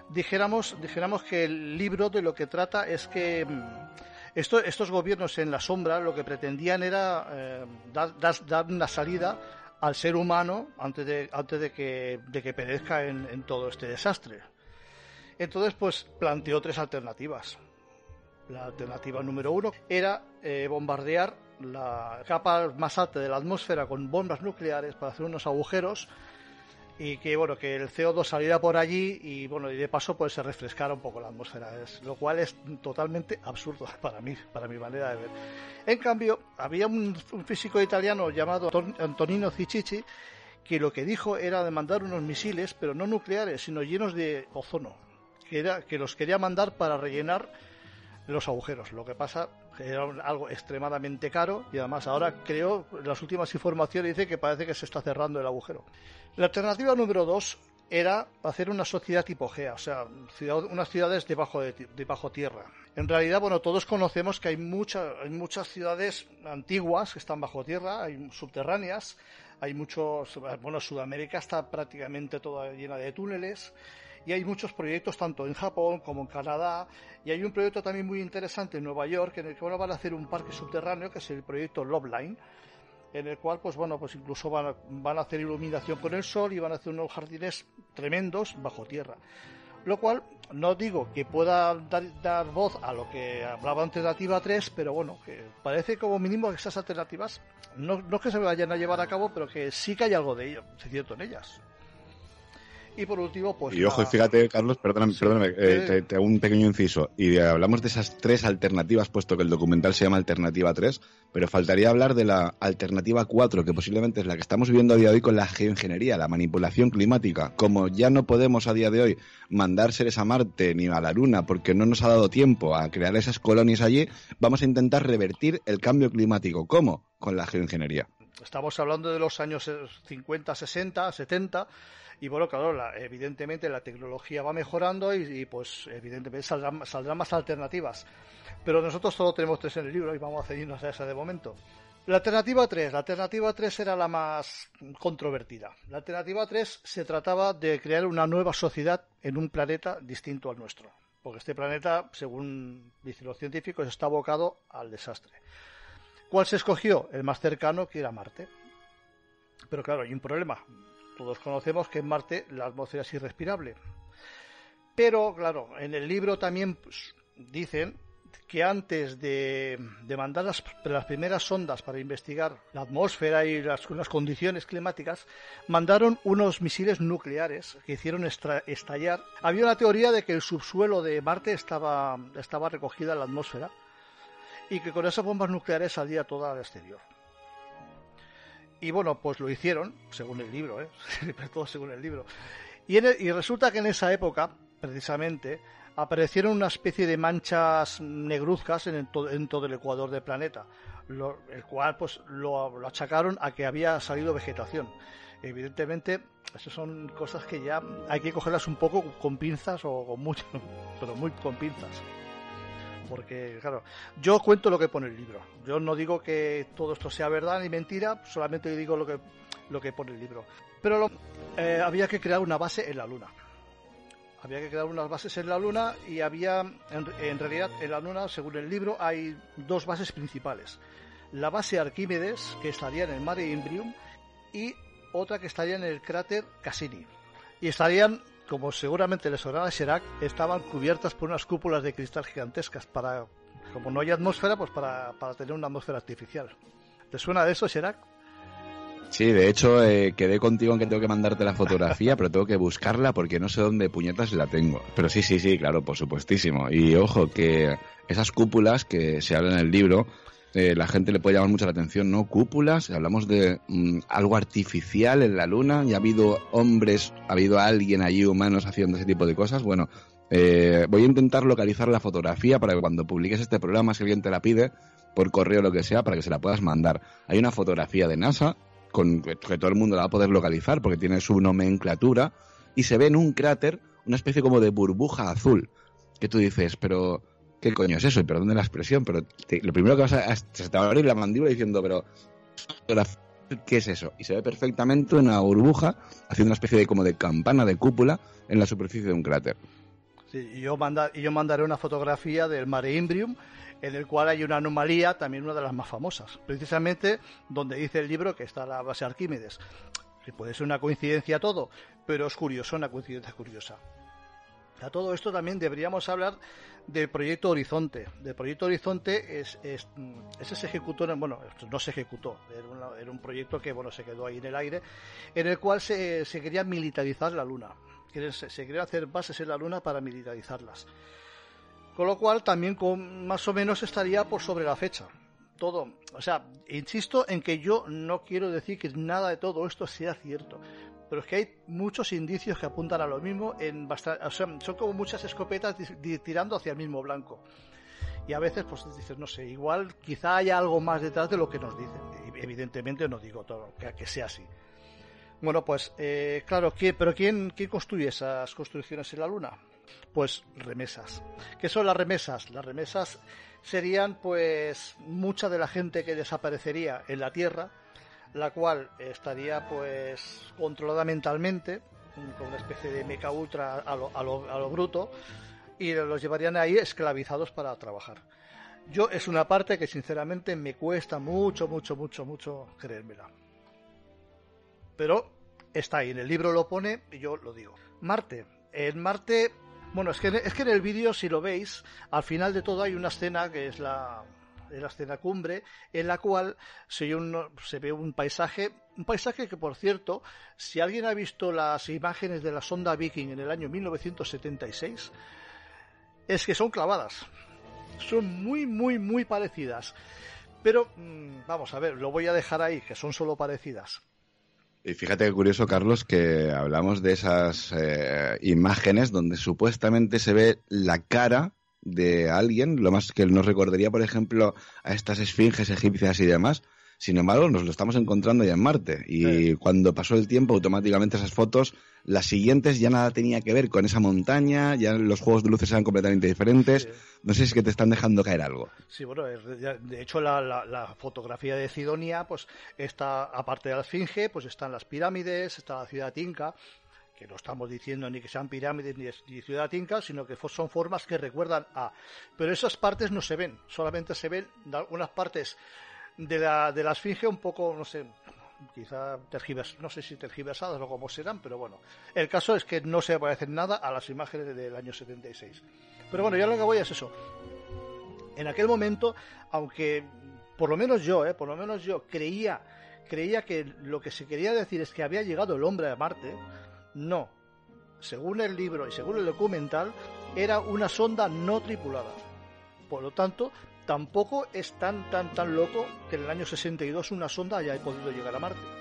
dijéramos, dijéramos que el libro de lo que trata es que esto- estos gobiernos en la sombra lo que pretendían era eh, dar, una salida al ser humano antes de, que, perezca en, en todo este desastre. Entonces, pues planteó tres alternativas. La alternativa número uno era eh, bombardear la capa más alta de la atmósfera con bombas nucleares para hacer unos agujeros y que bueno que el CO2 saliera por allí y bueno y de paso pues se refrescara un poco la atmósfera es, lo cual es totalmente absurdo para mí para mi manera de ver en cambio había un, físico italiano llamado Anton- Antonino Ciccici que lo que dijo era de mandar unos misiles pero no nucleares sino llenos de ozono que era que los quería mandar para rellenar los agujeros. Lo que pasa era algo extremadamente caro y además ahora creo, las últimas informaciones dice que parece que se está cerrando el agujero. La alternativa número dos era hacer una sociedad tipo Gea, o sea, unas ciudades debajo de, debajo tierra. En realidad, bueno, todos conocemos que hay, mucha- hay muchas ciudades antiguas que están bajo tierra, hay subterráneas, hay muchos, bueno, Sudamérica está prácticamente toda llena de túneles y hay muchos proyectos tanto en Japón como en Canadá y hay un proyecto también muy interesante en Nueva York en el que bueno, van a hacer un parque subterráneo que es el proyecto Love Line en el cual pues bueno pues incluso van a, van a hacer iluminación con el sol y van a hacer unos jardines tremendos bajo tierra. Lo cual no digo que pueda dar, dar voz a lo que hablaba alternativa 3 pero bueno que parece como mínimo que esas alternativas no, no es que se vayan a llevar a cabo pero que sí que hay algo de ello de cierto en ellas y por último pues Y ojo, la- fíjate, Carlos, perdóname, Sí. perdóname, eh, te, te hago un pequeño inciso. Y de- hablamos de esas tres alternativas, puesto que el documental se llama Alternativa 3, pero faltaría hablar de la alternativa 4, que posiblemente es la que estamos viviendo a día de hoy con la geoingeniería, la manipulación climática. Como ya no podemos a día de hoy mandar seres a Marte ni a la Luna porque no nos ha dado tiempo a crear esas colonias allí, vamos a intentar revertir el cambio climático. ¿Cómo? Con la geoingeniería. Estamos hablando de los años eh, 50, 60, 70 y bueno, claro, la- evidentemente la tecnología va mejorando y, y, pues evidentemente saldrán, saldrán más alternativas. Pero nosotros solo tenemos tres en el libro y vamos a ceñirnos a esa de momento. La alternativa 3. La alternativa 3 era la más controvertida. La alternativa 3 se trataba de crear una nueva sociedad en un planeta distinto al nuestro. Porque este planeta, según dicen los científicos, está abocado al desastre. ¿Cuál se escogió? El más cercano, que era Marte. Pero claro, hay un problema. Todos conocemos que en Marte la atmósfera es irrespirable. Pero claro, en el libro también pues, dicen que antes de, mandar las, las primeras sondas para investigar la atmósfera y las, las condiciones climáticas, mandaron unos misiles nucleares que hicieron estallar. Había una teoría de que el subsuelo de Marte estaba, estaba recogida en la atmósfera y que con esas bombas nucleares salía toda al exterior. Y bueno, pues lo hicieron, según el libro, ¿eh? todo según el libro. Y, en el- y resulta que en esa época, precisamente, aparecieron una especie de manchas negruzcas en, el todo el ecuador del planeta, lo- el cual pues lo, lo achacaron a que había salido vegetación. Evidentemente, esas son cosas que ya hay que cogerlas un poco con pinzas o con mucho, pero muy con pinzas porque claro, yo cuento lo que pone el libro. Yo no digo que todo esto sea verdad ni mentira, solamente digo lo que lo que pone el libro. Pero lo- eh, había que crear una base en la Luna. Había que crear unas bases en la Luna y había, en, en realidad, en la Luna, según el libro, hay dos bases principales. La base Arquímedes, que estaría en el Mare Imbrium, y otra que estaría en el cráter Cassini. Y estarían como seguramente les sonará a estaban cubiertas por unas cúpulas de cristal gigantescas para, como no hay atmósfera, pues para, para tener una atmósfera artificial. ¿Te suena de eso, Chirac? Sí, de hecho eh, quedé contigo en que tengo que mandarte la fotografía, pero tengo que buscarla porque no sé dónde puñetas la tengo. Pero sí, sí, sí, claro, por supuestísimo. Y ojo, que esas cúpulas que se hablan en el libro, eh, la gente le puede llamar mucho la atención, ¿no? Cúpulas, hablamos de mm, algo artificial en la luna, y ha habido hombres, ha habido alguien allí, humanos, haciendo ese tipo de cosas. Bueno, eh, voy a intentar localizar la fotografía para que cuando publiques este programa, si alguien te la pide, por correo o lo que sea, para que se la puedas mandar. Hay una fotografía de NASA, con que todo el mundo la va a poder localizar porque tiene su nomenclatura, y se ve en un cráter una especie como de burbuja azul, que tú dices, pero ¿qué coño es eso? Y perdón de la expresión, pero lo primero que vas a, se te va a abrir la mandíbula diciendo, pero ¿qué es eso? Y se ve perfectamente una burbuja haciendo una especie de como de campana de cúpula en la superficie de un cráter. Sí, y yo, mandaré una fotografía del Mare Imbrium, en el cual hay una anomalía, también una de las más famosas, precisamente donde dice el libro que está la base Arquímedes. Puede ser una coincidencia todo, pero es curioso, una coincidencia curiosa. A todo esto también deberíamos hablar del proyecto Horizonte. Del proyecto Horizonte es, es, ese se ejecutó, bueno, no se ejecutó, era, una- era un proyecto que bueno se quedó ahí en el aire, en el cual se, se quería militarizar la Luna. Se, se quería hacer bases en la Luna para militarizarlas. Con lo cual también con, más o menos estaría por sobre la fecha. Todo, o sea, insisto en que yo no quiero decir que nada de todo esto sea cierto, pero es que hay muchos indicios que apuntan a lo mismo en bastante, o sea, son como muchas escopetas tirando hacia el mismo blanco. Y a veces pues dices, no sé, igual quizá haya algo más detrás de lo que nos dicen. Evidentemente no digo todo, que, que sea así. Bueno, pues eh, claro, ¿quién, pero ¿quién, ¿quién construye esas construcciones en la Luna? Pues remesas. ¿Qué son las remesas? Las remesas serían pues mucha de la gente que desaparecería en la Tierra, la cual estaría pues controlada mentalmente, con una especie de meca ultra a lo, a lo- a lo bruto, y los llevarían ahí esclavizados para trabajar. Yo es una parte que sinceramente me cuesta mucho, mucho, mucho, mucho creérmela. Pero está ahí, en el libro lo pone y yo lo digo. Marte. En Marte, bueno, es que, es que en el vídeo, si lo veis, al final de todo hay una escena que es la, es la escena cumbre, en la cual se, ve un, paisaje, un paisaje que, por cierto, si alguien ha visto las imágenes de la sonda Viking en el año 1976, es que son clavadas. Son muy, muy, muy parecidas. Pero, mm, vamos a ver, lo voy a dejar ahí, que son solo parecidas. Y fíjate que curioso, Carlos, que hablamos de esas eh, imágenes donde supuestamente se ve la cara de alguien, lo más que nos recordaría, por ejemplo, a estas esfinges egipcias y demás. Sin embargo, nos lo estamos encontrando ya en Marte. Y Sí. cuando pasó el tiempo, automáticamente esas fotos, las siguientes ya nada tenía que ver con esa montaña, ya los juegos de luces eran completamente diferentes. Sí. No sé si es que te están dejando caer algo. Sí, bueno, de hecho la, la- la fotografía de Sidonia, pues está, aparte de la Esfinge, pues están las pirámides, está la ciudad inca, que no estamos diciendo ni que sean pirámides ni, ciudad inca, sino que son formas que recuerdan a... Pero esas partes no se ven, solamente se ven da- unas partes de la, de la Esfinge un poco, no sé, quizá tergivers, no sé si tergiversadas o cómo serán, pero bueno, el caso es que no se parecen nada a las imágenes del año 76. Pero bueno, ya lo que voy es eso en aquel momento, aunque por lo menos yo, eh, por lo menos yo creía, creía que lo que se quería decir es que había llegado el hombre a Marte, no. Según el libro y según el documental, era una sonda no tripulada. Por lo tanto, tampoco es tan tan tan loco que en el año 62 una sonda haya podido llegar a Marte.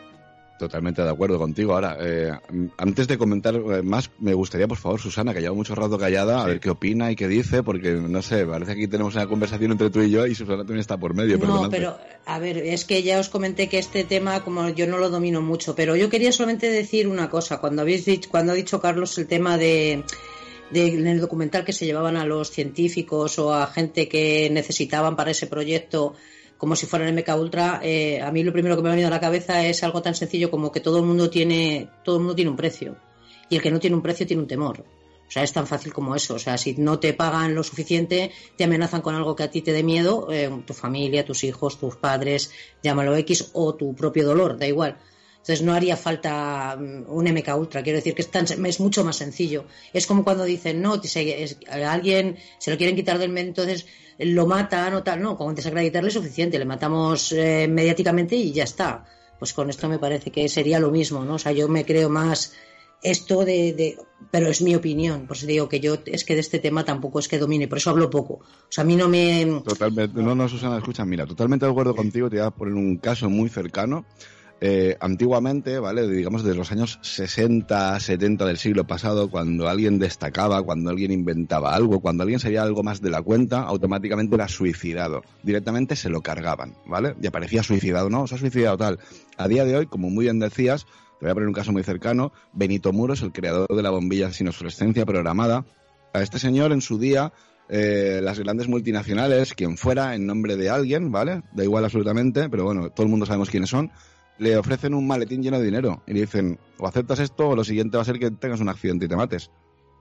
Totalmente de acuerdo contigo. Ahora, eh, antes de comentar eh, más, me gustaría, por favor, Susana, que lleva mucho rato callada, a ver qué opina y qué dice, porque no sé, parece que aquí tenemos una conversación entre tú y yo y Susana también está por medio. No, perdonadme. pero a ver, es que ya os comenté que este tema, como yo no lo domino mucho, pero yo quería solamente decir una cosa. Cuando habéis dicho, cuando ha dicho Carlos el tema de, de en el documental que se llevaban a los científicos o a gente que necesitaban para ese proyecto como si fueran MK Ultra, eh, a mí lo primero que me ha venido a la cabeza es algo tan sencillo como que todo el mundo tiene, todo el mundo tiene un precio. Y el que no tiene un precio tiene un temor. O sea, es tan fácil como eso. O sea, si no te pagan lo suficiente, te amenazan con algo que a ti te dé miedo, eh, tu familia, tus hijos, tus padres, llámalo X, o tu propio dolor, da igual. Entonces no haría falta mm, un MK Ultra. Quiero decir que es, tan- es mucho más sencillo. Es como cuando dicen, no, a alguien se lo quieren quitar del medio, entonces lo matan o tal. No, con desacreditarle es suficiente. Le matamos eh, mediáticamente y ya está. Pues con esto me parece que sería lo mismo, ¿no? O sea, yo me creo más esto de, de- pero es mi opinión, por eso digo que yo es que de este tema tampoco es que domine, por eso hablo poco. O sea, a mí no me Totalmente, no, no, Susana, escucha, mira, totalmente de acuerdo contigo, te voy a poner un caso muy cercano. Eh, antiguamente, ¿vale? Digamos desde los años 60, 70 del siglo pasado, cuando alguien destacaba, cuando alguien inventaba algo, cuando alguien sabía algo más de la cuenta, automáticamente era suicidado. Directamente se lo cargaban, ¿vale? Y aparecía suicidado, no, se ha suicidado tal. A día de hoy, como muy bien decías, te voy a poner un caso muy cercano, Benito Muros, el creador de la bombilla sin obsolescencia programada, a este señor en su día eh, las grandes multinacionales, quien fuera, en nombre de alguien, ¿vale? Da igual absolutamente, pero bueno, todo el mundo sabemos quiénes son, le ofrecen un maletín lleno de dinero y le dicen, o aceptas esto o lo siguiente va a ser que tengas un accidente y te mates.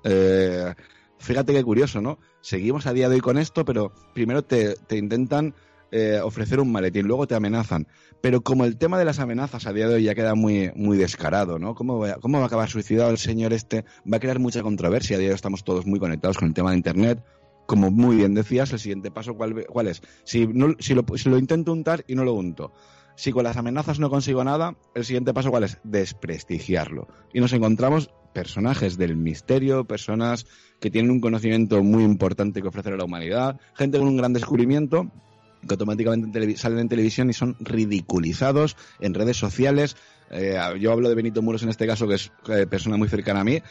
Eh, fíjate qué curioso, ¿no? Seguimos a día de hoy con esto, pero primero te, te intentan eh, ofrecer un maletín, luego te amenazan. Pero como el tema de las amenazas a día de hoy ya queda muy, muy descarado, ¿no? ¿Cómo va, ¿Cómo va a acabar suicidado el señor este? Va a crear mucha controversia. A día de hoy estamos todos muy conectados con el tema de Internet. Como muy bien decías, el siguiente paso, ¿cuál, cuál es? Si, no, si, lo, si lo intento untar y no lo unto. Si con las amenazas no consigo nada, el siguiente paso, ¿cuál es? Desprestigiarlo. Y nos encontramos personajes del misterio, personas que tienen un conocimiento muy importante que ofrecer a la humanidad, gente con un gran descubrimiento que automáticamente salen en televisión y son ridiculizados en redes sociales. Eh, yo hablo de Benito Muros en este caso, que es eh, persona muy cercana a mí.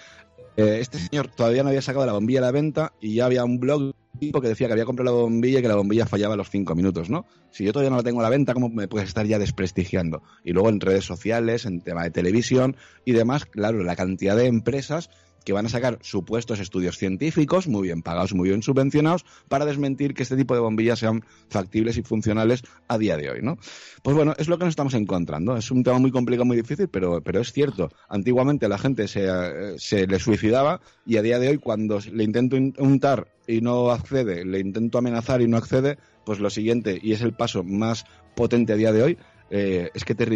Eh, este señor todavía no había sacado la bombilla a la venta y ya había un blog tipo que decía que había comprado la bombilla y que la bombilla fallaba a los cinco minutos, ¿no? Si yo todavía no la tengo a la venta, ¿cómo me puedes estar ya desprestigiando? Y luego en redes sociales, en tema de televisión y demás, claro, la cantidad de empresas que van a sacar supuestos estudios científicos, muy bien pagados, muy bien subvencionados, para desmentir que este tipo de bombillas sean factibles y funcionales a día de hoy, ¿no? Pues bueno, es lo que nos estamos encontrando. Es un tema muy complicado, muy difícil, pero, pero es cierto. Antiguamente la gente se, se le suicidaba y a día de hoy cuando le intento untar y no accede, le intento amenazar y no accede, pues lo siguiente, y es el paso más potente a día de hoy, eh, es que, te,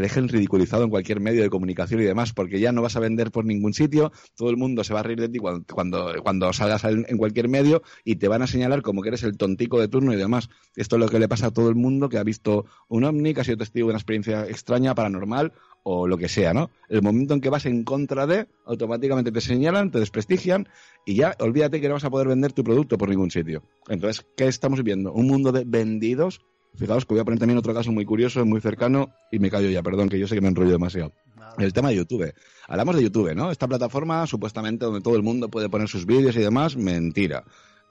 dejen ridiculizado en cualquier medio de comunicación y demás, porque ya no vas a vender por ningún sitio, todo el mundo se va a reír de ti cuando, cuando, cuando salgas en, cualquier medio y te van a señalar como que eres el tontico de turno y demás. Esto es lo que le pasa a todo el mundo que ha visto un ovni, que ha sido testigo de una experiencia extraña, paranormal o lo que sea, ¿no? El momento en que vas en contra de, automáticamente te señalan, te desprestigian y ya olvídate que no vas a poder vender tu producto por ningún sitio. Entonces, ¿qué estamos viendo? Un mundo de vendidos Fijaos que voy a poner también otro caso muy curioso, muy cercano, y me callo ya, perdón, que yo sé que me enrollo demasiado. El tema de YouTube. Hablamos de YouTube, ¿no? Esta plataforma, supuestamente, donde todo el mundo puede poner sus vídeos y demás, mentira.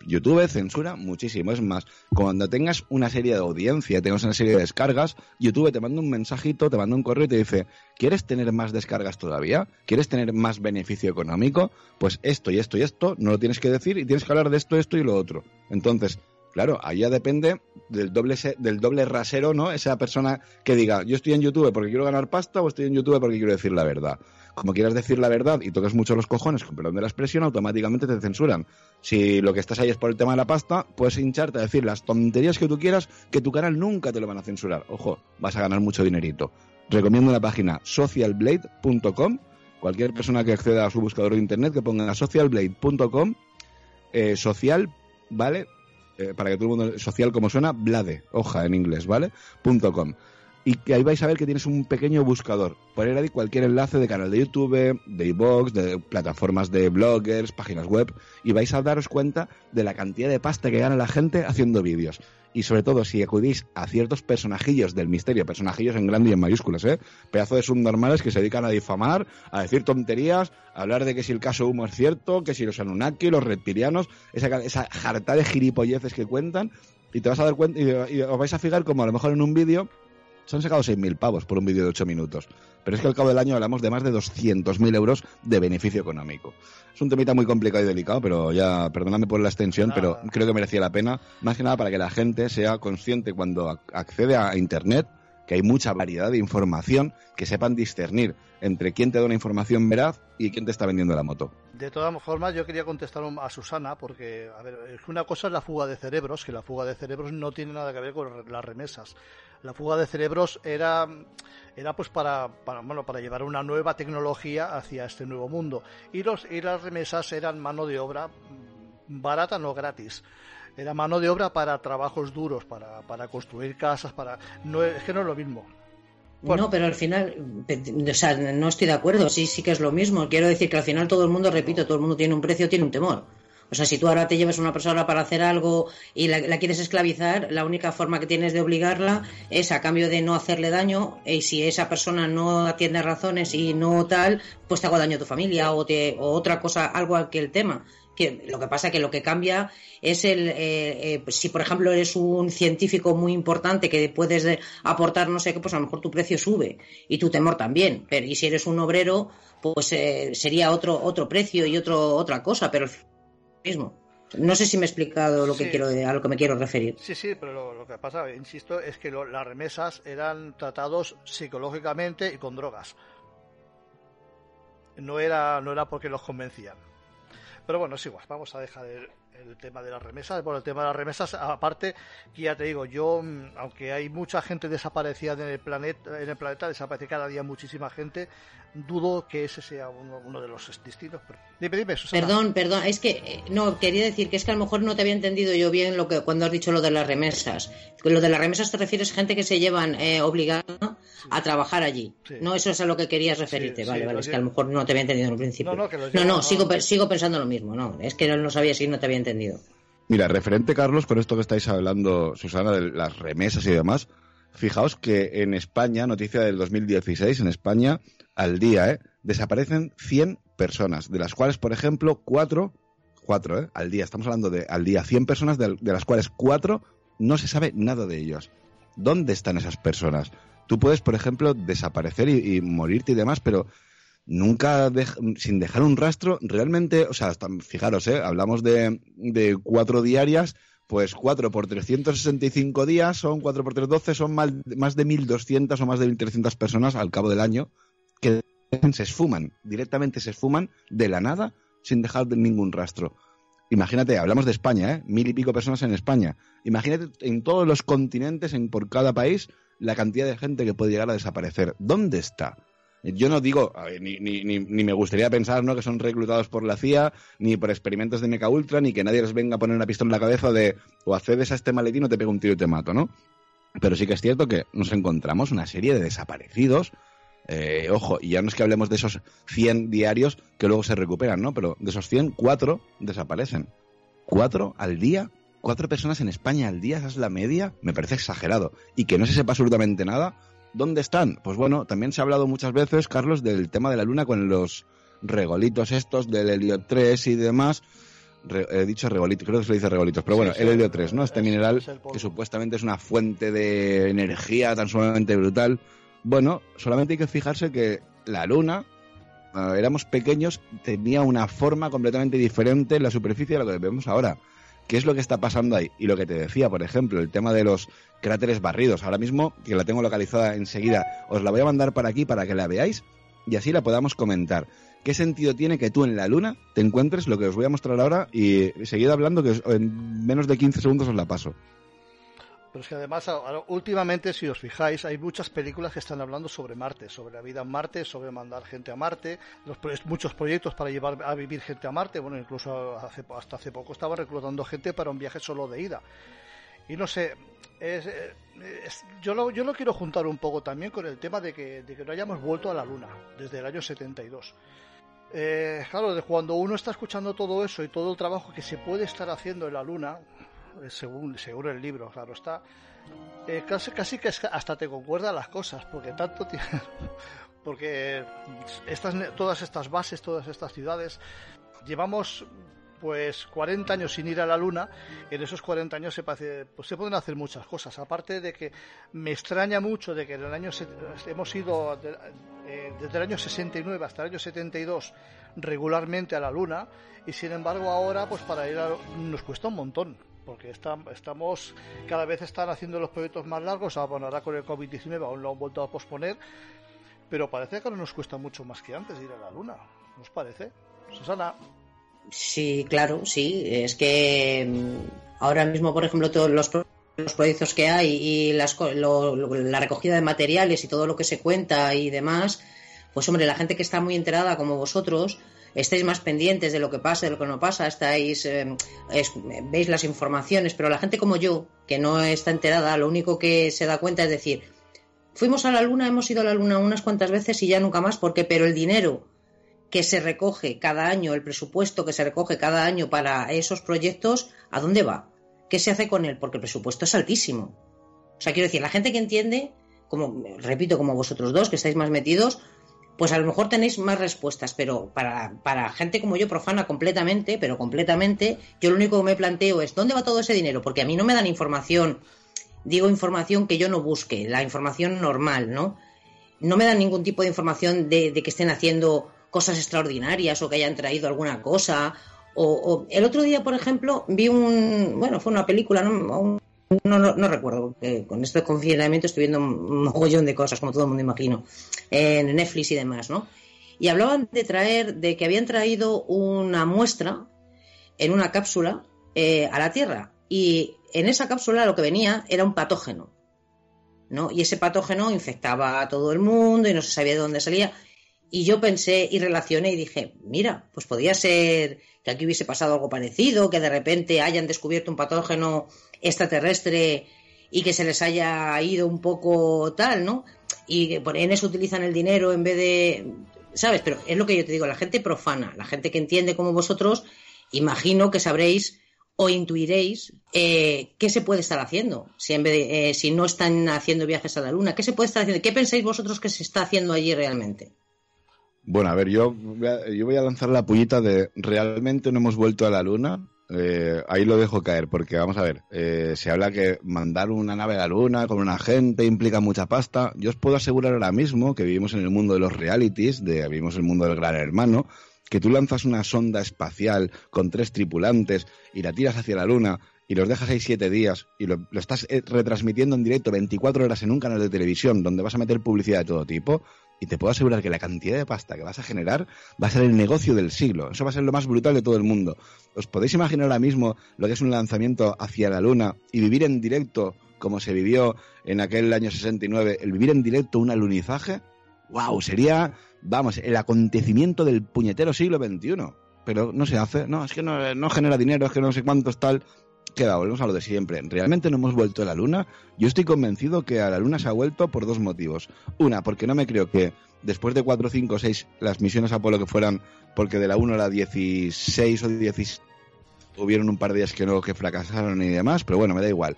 YouTube censura muchísimo. Es más, cuando tengas una serie de audiencia, tengas una serie de descargas, YouTube te manda un mensajito, te manda un correo y te dice, ¿quieres tener más descargas todavía? ¿Quieres tener más beneficio económico? Pues esto y esto y esto no lo tienes que decir y tienes que hablar de esto, esto y lo otro. Entonces, Claro, allá depende del doble, del doble rasero, ¿no? Esa persona que diga, yo estoy en YouTube porque quiero ganar pasta o estoy en YouTube porque quiero decir la verdad. Como quieras decir la verdad y tocas mucho los cojones, con perdón de la expresión, automáticamente te censuran. Si lo que estás ahí es por el tema de la pasta, puedes hincharte a decir las tonterías que tú quieras, que tu canal nunca te lo van a censurar. Ojo, vas a ganar mucho dinerito. Recomiendo la página socialblade.com. Cualquier persona que acceda a su buscador de internet que ponga socialblade.com, eh, social, ¿vale? Eh, para que todo el mundo, social como suena, blade, hoja en inglés, ¿vale? .com. Y que ahí vais a ver que tienes un pequeño buscador. Poner ahí cualquier enlace de canal de YouTube, de iVoox, de plataformas de bloggers, páginas web, y vais a daros cuenta de la cantidad de pasta que gana la gente haciendo vídeos y sobre todo si acudís a ciertos personajillos del misterio, personajillos en grande y en mayúsculas, ¿eh? Pedazo de subnormales que se dedican a difamar, a decir tonterías, a hablar de que si el caso Humo es cierto, que si los Anunnaki, los reptilianos, esa, esa jarta de gilipolleces que cuentan, y te vas a dar cuenta, y, os vais a fijar como a lo mejor en un vídeo se han sacado 6.000 pavos por un vídeo de 8 minutos. Pero es que al cabo del año hablamos de más de 200.000 euros de beneficio económico. Es un temita muy complicado y delicado, pero ya, perdóname por la extensión, pero creo que merecía la pena. Más que nada para que la gente sea consciente cuando accede a Internet que hay mucha variedad de información, que sepan discernir entre quién te da una información veraz y quién te está vendiendo la moto. De todas formas, yo quería contestar a Susana, porque, a ver, una cosa es la fuga de cerebros, que la fuga de cerebros no tiene nada que ver con las remesas. La fuga de cerebros era, era pues para, para, bueno, para llevar una nueva tecnología hacia este nuevo mundo. Y, los, y las remesas eran mano de obra barata, no gratis era mano de obra para trabajos duros, para, para construir casas, para no es que no es lo mismo. No, pero al final, o sea, no estoy de acuerdo, sí, sí que es lo mismo. Quiero decir que al final todo el mundo, repito, todo el mundo tiene un precio, tiene un temor. O sea, si tú ahora te llevas una persona para hacer algo y la, quieres esclavizar, la única forma que tienes de obligarla es a cambio de no hacerle daño. Y si esa persona no atiende razones y no tal, pues te hago daño a tu familia o, te, o otra cosa, algo que el tema que lo que pasa que lo que cambia es el eh, eh, si por ejemplo eres un científico muy importante que puedes aportar no sé qué pues a lo mejor tu precio sube y tu temor también pero y si eres un obrero pues eh, sería otro otro precio y otro otra cosa pero mismo No sé si me he explicado lo que quiero, a lo que me quiero referir. Sí, sí, pero lo, lo que pasa, insisto, es que lo- las remesas eran tratados psicológicamente y con drogas. No era, no era porque los convencían. Pero bueno, es igual, vamos a dejar el, el tema de las remesas. Bueno, el tema de las remesas, aparte, que ya te digo, yo, mm, aunque hay mucha gente desaparecida en el planeta, en el planeta desaparece cada día muchísima gente, dudo que ese sea uno, uno de los destinos. Dime, dime, Susana. Perdón, perdón, es que eh, no quería decir que es que a lo mejor no te había entendido yo bien lo que cuando has dicho lo de las remesas. Lo de las remesas te refieres a gente que se llevan eh, obligada a trabajar allí. Sí. No, eso es a lo que querías referirte, Sí, vale, sí, vale, es que a lo mejor no te había entendido en un principio. No, no, que no, no, no. sigo, sigo pensando lo mismo, no, es que no, no sabía si no te había entendido. Mira, referente, Carlos, con esto que estáis hablando, Susana, de las remesas y demás, fijaos que en España, noticia del 2016, en España, al día, ¿eh? desaparecen 100 personas, de las cuales, por ejemplo, 4, 4, ¿eh? al día, estamos hablando de al día 100 personas, de, las cuales 4 no se sabe nada de ellos. ¿Dónde están esas personas? Tú puedes, por ejemplo, desaparecer y morirte y demás, pero nunca sin dejar un rastro, realmente, o sea, hasta- fijaros, ¿eh? hablamos de, de cuatro diarias, pues cuatro por 365 días son cuatro por 312, son más, más de 1.200 o más de 1.300 personas al cabo del año que se esfuman, directamente se esfuman de la nada sin dejar ningún rastro. Imagínate, hablamos de España, ¿eh? mil y pico personas en España. Imagínate en todos los continentes, en, por cada país, la cantidad de gente que puede llegar a desaparecer. ¿Dónde está? Yo no digo, a ver, ni, ni, ni, me gustaría pensar ¿no? que son reclutados por la CIA, ni por experimentos de Mecha Ultra, ni que nadie les venga a poner una pistola en la cabeza de o accedes a este maletín o te pego un tiro y te mato, ¿no? Pero sí que es cierto que nos encontramos una serie de desaparecidos. eh, ojo, y ya no es que hablemos de esos 100 diarios que luego se recuperan, ¿no? Pero de esos 100, 4 desaparecen. ¿Cuatro al día? ¿Cuatro personas en España al día? ¿Esa es la media? Me parece exagerado. Y que no se sepa absolutamente nada. ¿Dónde están? Pues bueno, también se ha hablado muchas veces, Carlos, del tema de la Luna con los regolitos estos del helio 3 y demás. Re- he dicho regolitos, creo que se le dice regolitos, pero Sí, bueno, sí, el helio 3, ¿no? Este es- mineral es que supuestamente es una fuente de energía tan sumamente brutal. Bueno, solamente hay que fijarse que la Luna, cuando éramos pequeños, tenía una forma completamente diferente en la superficie de lo que vemos ahora. ¿Qué es lo que está pasando ahí? Y lo que te decía, por ejemplo, el tema de los cráteres barridos. Ahora mismo, que la tengo localizada enseguida, os la voy a mandar para aquí para que la veáis y así la podamos comentar. ¿Qué sentido tiene que tú en la Luna te encuentres lo que os voy a mostrar ahora y seguid hablando que en menos de 15 segundos os la paso? Pero es que además, últimamente, si os fijáis, hay muchas películas que están hablando sobre Marte, sobre la vida en Marte, sobre mandar gente a Marte, los, muchos proyectos para llevar a vivir gente a Marte. Bueno, incluso hace, hasta hace poco estaban reclutando gente para un viaje solo de ida. Y no sé, es, eh, yo, lo, yo lo quiero juntar un poco también con el tema de que, de que no hayamos vuelto a la Luna desde el año 72. Eh, claro, de cuando uno está escuchando todo eso y todo el trabajo que se puede estar haciendo en la Luna, según, según el libro, claro está, eh, casi, casi que hasta te concuerdan las cosas, porque tanto ti- porque estas, todas estas bases, todas estas ciudades, llevamos pues 40 años sin ir a la luna, en esos 40 años se, parece- pues, se pueden hacer muchas cosas. Aparte de que me extraña mucho de que en el año hemos ido eh, desde el año 69 hasta el año 72 regularmente a la luna, y sin embargo ahora pues para ir a, nos cuesta un montón. Porque está- estamos, cada vez están haciendo los proyectos más largos, bueno, ahora con el COVID-19 aún lo han vuelto a posponer, pero parece que ahora nos cuesta mucho más que antes ir a la luna. ¿No os parece? Susana. Sí, claro, sí. Es que mm, ahora mismo, por ejemplo, todos los, los proyectos que hay y las, lo- lo- la recogida de materiales y todo lo que se cuenta y demás, pues hombre, la gente que está muy enterada como vosotros, estáis más pendientes de lo que pasa, de lo que no pasa, estáis, eh, veis las informaciones, pero la gente como yo, que no está enterada, lo único que se da cuenta es decir, fuimos a la luna, hemos ido a la luna unas cuantas veces y ya nunca más, porque pero el dinero que se recoge cada año, el presupuesto que se recoge cada año para esos proyectos, ¿a dónde va? ¿Qué se hace con él? Porque el presupuesto es altísimo. O sea, quiero decir, la gente que entiende, como repito, como vosotros dos, que estáis más metidos, pues a lo mejor tenéis más respuestas, pero para, para gente como yo, profana completamente, pero completamente, yo lo único que me planteo es, ¿dónde va todo ese dinero? Porque a mí no me dan información, digo información que yo no busque, la información normal, ¿no? No me dan ningún tipo de información de, de que estén haciendo cosas extraordinarias o que hayan traído alguna cosa O, el otro día, por ejemplo, vi un, bueno, fue una película, no, no, recuerdo, con este confinamiento estoy viendo un mogollón de cosas, como todo el mundo imagino, en Netflix y demás, ¿no? Y hablaban de traer, de que habían traído una muestra en una cápsula eh, a la Tierra. Y en esa cápsula lo que venía era un patógeno. ¿no? Y ese patógeno infectaba a todo el mundo y no se sabía de dónde salía. Y yo pensé y relacioné y dije, mira, pues podría ser que aquí hubiese pasado algo parecido, que de repente hayan descubierto un patógeno extraterrestre y que se les haya ido un poco tal, ¿no? Y en eso utilizan el dinero en vez de, ¿sabes? Pero es lo que yo te digo, la gente profana, la gente que entiende como vosotros, imagino que sabréis o intuiréis eh, qué se puede estar haciendo si, en vez eh, si no están haciendo viajes a la Luna. ¿Qué se puede estar haciendo? ¿Qué pensáis vosotros que se está haciendo allí realmente? Bueno, a ver, yo, yo voy a lanzar la pullita de realmente no hemos vuelto a la Luna. Eh, ahí lo dejo caer, porque vamos a ver, se habla que mandar una nave a la Luna con una gente implica mucha pasta. Yo os puedo asegurar ahora mismo que vivimos en el mundo de los realities, de, vivimos en el mundo del gran hermano, que tú lanzas una sonda espacial con tres tripulantes y la tiras hacia la Luna y los dejas ahí siete días y lo, estás eh, retransmitiendo en directo 24 horas en un canal de televisión donde vas a meter publicidad de todo tipo, y te puedo asegurar que la cantidad de pasta que vas a generar va a ser el negocio del siglo. Eso va a ser lo más brutal de todo el mundo. ¿Os podéis imaginar ahora mismo lo que es un lanzamiento hacia la Luna y vivir en directo como se vivió en aquel año 69, el vivir en directo un alunizaje? ¡Wow! Sería vamos, el acontecimiento del puñetero siglo XXI. Pero no se hace, no, es que no, genera dinero, es que no sé cuántos tal. Queda, volvemos a lo de siempre. Realmente no hemos vuelto a la Luna. Yo estoy convencido que a la Luna se ha vuelto por dos motivos. Una, porque no me creo que después de 4, 5, 6 las misiones Apolo que fueran, porque de la 1 a la 16 o 17 hubieron un par de días que no, que fracasaron y demás, pero bueno, me da igual.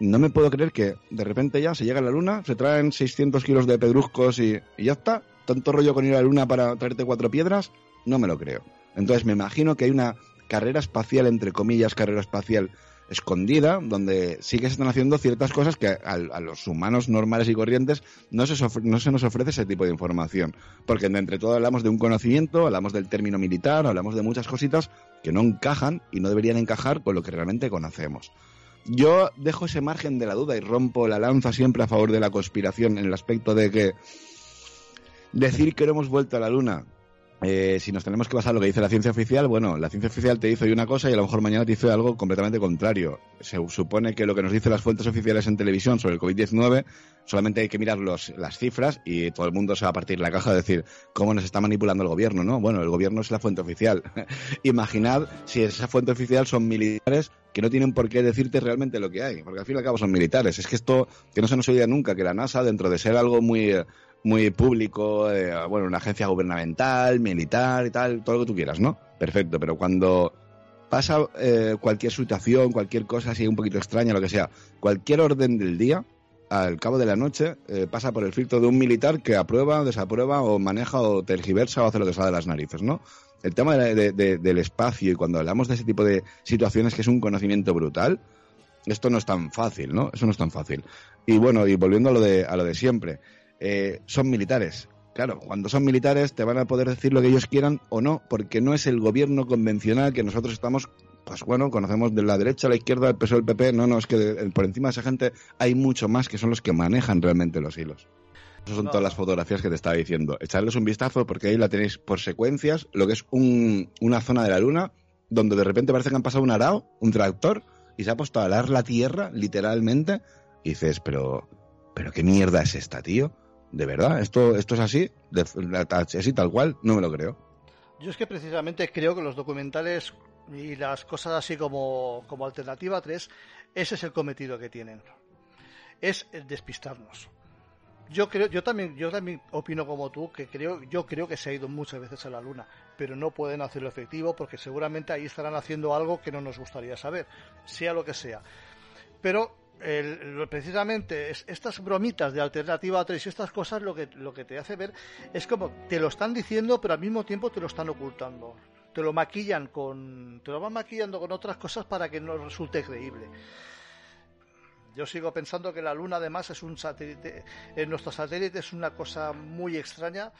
No me puedo creer que de repente ya se llega a la Luna, se traen 600 kilos de pedruscos y ya está tanto rollo con ir a la luna para traerte cuatro piedras, no me lo creo. Entonces me imagino que hay una carrera espacial, entre comillas, carrera espacial escondida, donde sí que se están haciendo ciertas cosas que a, los humanos normales y corrientes no se, no se nos ofrece ese tipo de información. Porque entre todo hablamos de un conocimiento, hablamos del término militar, hablamos de muchas cositas que no encajan y no deberían encajar con lo que realmente conocemos. Yo dejo ese margen de la duda y rompo la lanza siempre a favor de la conspiración en el aspecto de que Decir que no hemos vuelto a la Luna, eh, si nos tenemos que basar en lo que dice la ciencia oficial, bueno, la ciencia oficial te dice hoy una cosa y a lo mejor mañana te dice algo completamente contrario. Se supone que lo que nos dicen las fuentes oficiales en televisión sobre el COVID-19 solamente hay que mirar los, las cifras y todo el mundo se va a partir la caja de decir cómo nos está manipulando el gobierno, ¿no? Bueno, el gobierno es la fuente oficial. Imaginad si esa fuente oficial son militares que no tienen por qué decirte realmente lo que hay, porque al fin y al cabo son militares. Es que esto, que no se nos olvida nunca, que la NASA, dentro de ser algo muy muy público, eh, bueno, una agencia gubernamental, militar y tal, todo lo que tú quieras, ¿no? Perfecto, pero cuando pasa eh, cualquier situación, cualquier cosa así un poquito extraña, lo que sea, cualquier orden del día, al cabo de la noche, eh, pasa por el filtro de un militar que aprueba, desaprueba o maneja o tergiversa o hace lo que sale de las narices, ¿no? El tema del espacio y cuando hablamos de ese tipo de situaciones que es un conocimiento brutal, esto no es tan fácil, ¿no? Eso no es tan fácil. Y bueno, y volviendo a lo de, a lo de siempre, eh, son militares. Claro, cuando son militares te van a poder decir lo que ellos quieran o no, porque no es el gobierno convencional que nosotros estamos, pues bueno, conocemos de la derecha, la izquierda, el PSOE, el PP, no, no, es que por encima de esa gente hay mucho más que son los que manejan realmente los hilos. Esas son todas las fotografías que te estaba diciendo. Echarles un vistazo porque ahí la tenéis por secuencias, lo que es una zona de la luna donde de repente parece que han pasado un arao, un tractor, y se ha puesto a alar la tierra, literalmente, y dices, pero, pero qué mierda es esta, tío ¿De verdad? ¿Esto, esto es así? ¿Así tal cual? No me lo creo. Yo es que precisamente creo que los documentales y las cosas así como, como Alternativa 3, ese es el cometido que tienen. Es despistarnos. Yo creo, yo también, yo también opino como tú, que creo, yo creo que se ha ido muchas veces a la luna, pero no pueden hacerlo efectivo porque seguramente ahí estarán haciendo algo que no nos gustaría saber, sea lo que sea. Pero precisamente estas bromitas de alternativa 3 y estas cosas lo que, lo que te hace ver es como te lo están diciendo pero al mismo tiempo te lo están ocultando te lo maquillan con te lo van maquillando con otras cosas para que no resulte creíble yo sigo pensando que la luna además es un satélite en nuestro satélite es una cosa muy extraña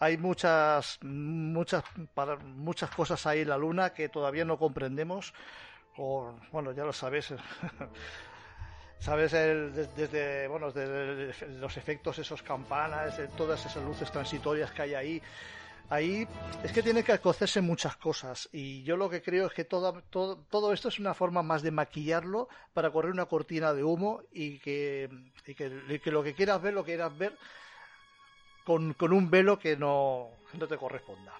hay muchas, muchas, para, muchas cosas ahí en la Luna que todavía no comprendemos. O, bueno, ya lo sabes. sabes desde bueno desde los efectos esos campanas todas esas luces transitorias que hay ahí ahí es que tiene que cocerse muchas cosas y yo lo que creo es que todo, todo, todo esto es una forma más de maquillarlo para correr una cortina de humo y que, y que, que lo que quieras ver lo quieras ver con, con un velo que no, no te corresponda.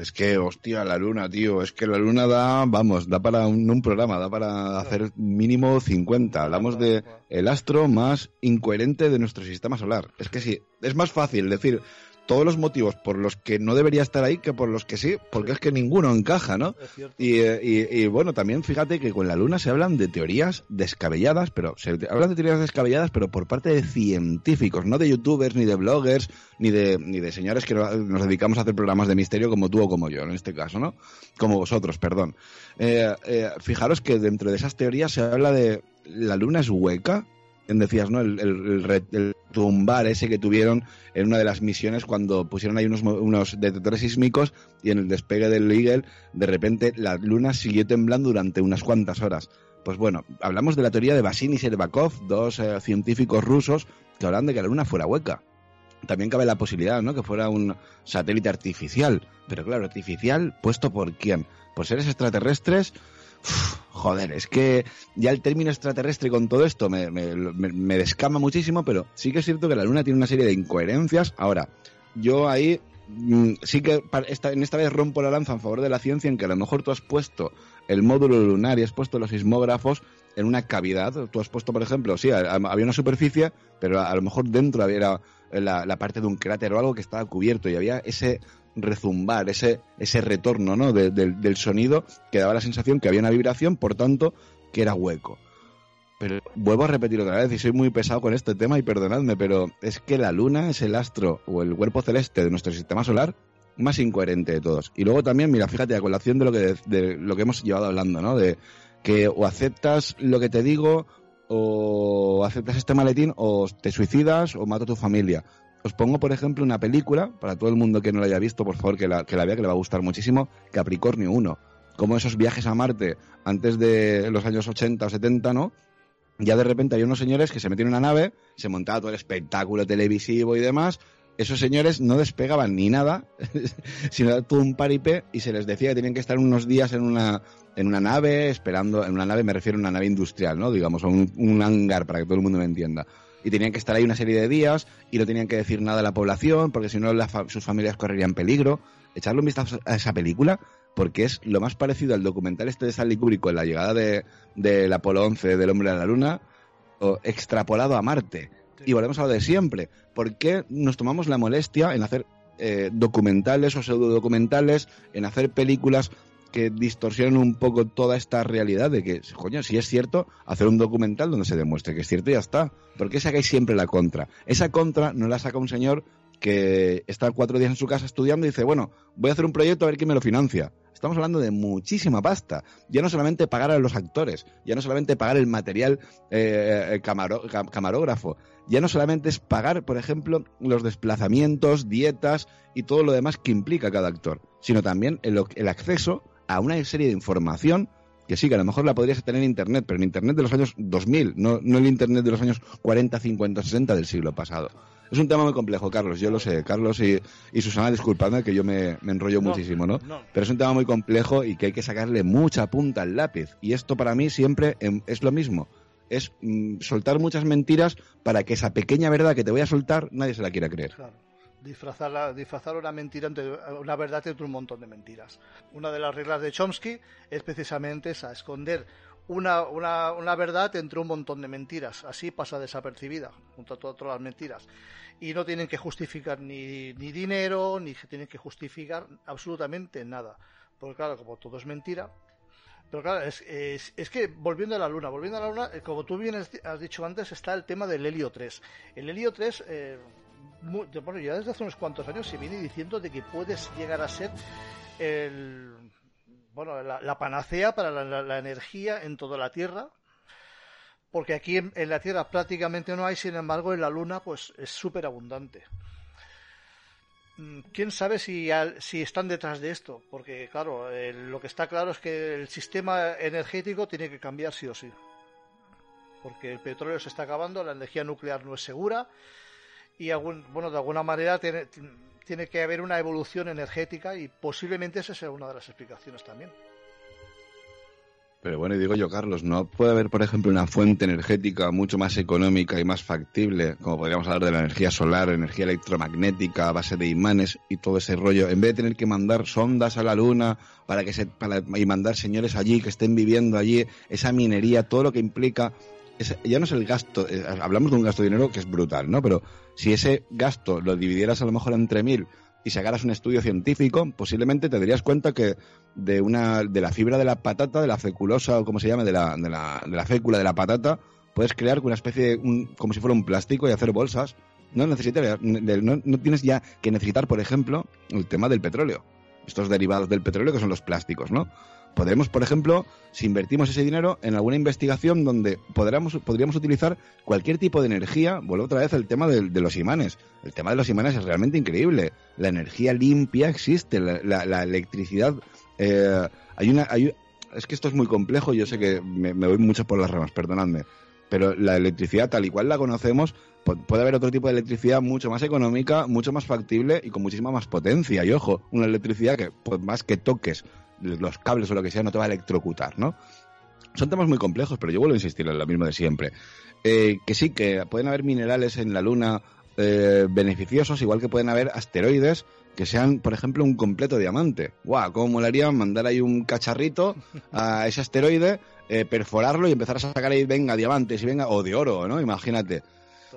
Es que, hostia, la luna, tío, es que la luna da, vamos, da para un, un programa, da para hacer mínimo 50. Hablamos de el astro más incoherente de nuestro sistema solar. Es que sí, es más fácil decir, todos los motivos por los que no debería estar ahí que por los que sí, porque es que ninguno encaja, ¿no? Eh, y, bueno, también fíjate que con la Luna se hablan de teorías descabelladas, pero se hablan de teorías descabelladas, pero por parte de científicos, no de youtubers, ni de bloggers, ni de, ni de señores que nos dedicamos a hacer programas de misterio como tú o como yo, en este caso, ¿no? Como vosotros, perdón. Eh, eh, fijaros que dentro de esas teorías se habla de la Luna es hueca, decías, ¿no? El, el, tumbar ese que tuvieron en una de las misiones cuando pusieron ahí unos, unos detectores sísmicos y en el despegue del Eagle, de repente la luna siguió temblando durante unas cuantas horas. Pues bueno, hablamos de la teoría de Basin y Serbakov, dos eh, científicos rusos que hablan de que la luna fuera hueca. También cabe la posibilidad, ¿no? Que fuera un satélite artificial. Pero claro, artificial, puesto por quién? Por seres extraterrestres joder, es que ya el término extraterrestre con todo esto me, descama muchísimo, pero sí que es cierto que la Luna tiene una serie de incoherencias. Ahora, yo ahí mm, sí que en esta vez rompo la lanza en favor de la ciencia en que a lo mejor tú has puesto el módulo lunar y has puesto los sismógrafos en una cavidad. Tú has puesto, por ejemplo, sí, había una superficie, pero a, lo mejor dentro había la, la, parte de un cráter o algo que estaba cubierto y había ese rezumbar, ese, ese retorno ¿no? del sonido que daba la sensación que había una vibración, por tanto, que era hueco. Pero vuelvo a repetir otra vez, y soy muy pesado con este tema, y perdonadme, pero es que la luna es el astro o el cuerpo celeste de nuestro sistema solar más incoherente de todos. Y luego también, mira, fíjate, a colación de lo que, de lo que hemos llevado hablando, ¿no? De que o aceptas lo que te digo, o aceptas este maletín, o te suicidas, o mato a tu familia. Os pongo, por ejemplo, una película, para todo el mundo que no la haya visto, por favor, que la, que la vea, que le va a gustar muchísimo, Capricornio 1. Como esos viajes a Marte antes de los años 80 o 70, ¿no? Ya de repente hay unos señores que se metieron en una nave, se montaba todo el espectáculo televisivo y demás, esos señores no despegaban ni nada, sino todo un paripé y se les decía que tenían que estar unos días en una, en una nave, esperando, en una nave me refiero a una nave industrial, ¿no? Digamos, un, un hangar para que todo el mundo me entienda y tenían que estar ahí una serie de días y no tenían que decir nada a la población porque si no sus familias correrían peligro. Echarle un vistazo a esa película porque es lo más parecido al documental este de Stanley Kubrick en la llegada de, del Apolo 11 del hombre a la luna o extrapolado a Marte. Y volvemos a lo de siempre. ¿Por qué nos tomamos la molestia en hacer eh, documentales o pseudo documentales, en hacer películas que distorsionen un poco toda esta realidad de que, coño, si es cierto, hacer un documental donde se demuestre que es cierto y ya está. ¿Por qué sacáis siempre la contra? Esa contra no la saca un señor que está cuatro días en su casa estudiando y dice, bueno, voy a hacer un proyecto a ver quién me lo financia. Estamos hablando de muchísima pasta. Ya no solamente pagar a los actores, ya no solamente pagar el material eh, eh camarógrafo, ya no solamente es pagar, por ejemplo, los desplazamientos, dietas y todo lo demás que implica cada actor, sino también el, el acceso a una serie de información que sí, que a lo mejor la podrías tener en Internet, pero en Internet de los años 2000, no, no el Internet de los años 40, 50, 60 del siglo pasado. Es un tema muy complejo, Carlos, yo lo sé. Carlos y, y Susana, disculpadme que yo me, enrollo muchísimo, ¿no? Pero es un tema muy complejo y que hay que sacarle mucha punta al lápiz. Y esto para mí siempre em, es lo mismo. Es mm, soltar muchas mentiras para que esa pequeña verdad que te voy a soltar nadie se la quiera creer disfrazar, disfrazar una mentira entre una verdad entre un montón de mentiras. Una de las reglas de Chomsky es precisamente esa, esconder una, una, una verdad entre un montón de mentiras. Así pasa desapercibida, junto a todas las mentiras. Y no tienen que justificar ni, ni dinero, ni tienen que justificar absolutamente nada. Porque claro, como todo es mentira, pero claro, es, es, que volviendo a la Luna, volviendo a la Luna, eh, como tú bien has dicho antes, está el tema del helio 3. El helio 3, eh, bueno, ya desde hace unos cuantos años se viene diciendo de que puedes llegar a ser el, bueno, la, panacea para la, energía en toda la Tierra, porque aquí en, la Tierra prácticamente no hay, sin embargo en la Luna pues es súper abundante. mm, quién sabe si, al- si están detrás de esto, porque claro, lo que está claro es que el sistema energético tiene que cambiar sí o sí. Porque el petróleo se está acabando, la energía nuclear no es segura y algún, bueno, de alguna manera tiene, tiene que haber una evolución energética y posiblemente esa sea una de las explicaciones también. Pero bueno, y digo yo, Carlos, ¿no puede haber, por ejemplo, una fuente energética mucho más económica y más factible, como podríamos hablar de la energía solar, energía electromagnética a base de imanes y todo ese rollo, en vez de tener que mandar sondas a la luna para que se, para, y mandar señores allí que estén viviendo allí, esa minería, todo lo que implica, ya no es el gasto, eh, hablamos de un gasto de dinero que es brutal, ¿no? Pero si ese gasto lo dividieras a lo mejor entre mil y sacaras un estudio científico, posiblemente te darías cuenta que de una de la fibra de la patata, de la feculosa o como se llame, de la, de la, de la fécula de la patata, puedes crear una especie de un- como si fuera un plástico y hacer bolsas. No necesitas, no, no tienes ya que necesitar, por ejemplo, el tema del petróleo. Estos derivados del petróleo que son los plásticos, ¿no? Podremos, por ejemplo, si invertimos ese dinero en alguna investigación donde podríamos, podríamos utilizar cualquier tipo de energía, vuelvo otra vez al tema de, de los imanes. El tema de los imanes es realmente increíble. La energía limpia existe, la, electricidad. eh, hay una, hay, es que esto es muy complejo, yo sé que me, me voy mucho por las ramas, perdonadme. Pero la electricidad tal y cual la conocemos, pu- puede haber otro tipo de electricidad mucho más económica, mucho más factible y con muchísima más potencia. Y ojo, una electricidad que, pues más que toques los cables o lo que sea, no te va a electrocutar, ¿no? Son temas muy complejos, pero yo vuelvo a insistir en lo mismo de siempre. Eh, que sí, que pueden haber minerales en la Luna eh, beneficiosos, igual que pueden haber asteroides que sean, por ejemplo, un completo diamante. ¡Guau! ¿Cómo molaría mandar ahí un cacharrito a ese asteroide, eh, perforarlo y empezar a sacar ahí, venga, diamantes y venga, o de oro, ¿no? Imagínate.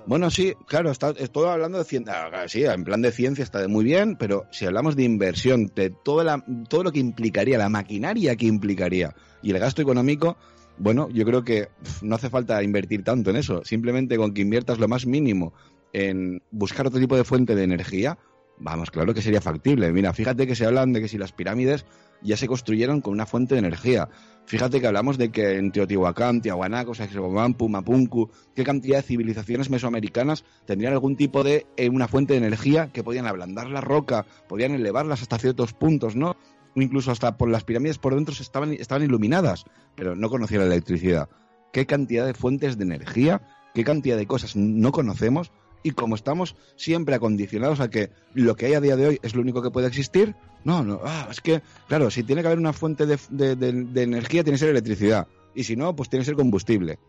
Bueno, sí, claro, está, estoy hablando de ciencia, sí, en plan de ciencia está muy bien, pero si hablamos de inversión, de todo, la, todo lo que implicaría, la maquinaria que implicaría y el gasto económico, bueno, yo creo que no hace falta invertir tanto en eso, simplemente con que inviertas lo más mínimo en buscar otro tipo de fuente de energía, vamos, claro que sería factible. Mira, fíjate que se hablan de que si las pirámides ya se construyeron con una fuente de energía. Fíjate que hablamos de que en Teotihuacán, Tiahuanaco, Sacsayhuamán, Mapunku, qué cantidad de civilizaciones mesoamericanas tendrían algún tipo de eh, una fuente de energía que podían ablandar la roca, podían elevarlas hasta ciertos puntos, ¿no? Incluso hasta por las pirámides por dentro estaban, estaban iluminadas, pero no conocían la electricidad. ¿Qué cantidad de fuentes de energía, qué cantidad de cosas no conocemos? Y como estamos siempre acondicionados a que lo que hay a día de hoy es lo único que puede existir, no, no, ah, es que, claro, si tiene que haber una fuente de, de- de- energía, tiene que ser electricidad. Y si no, pues tiene que ser combustible.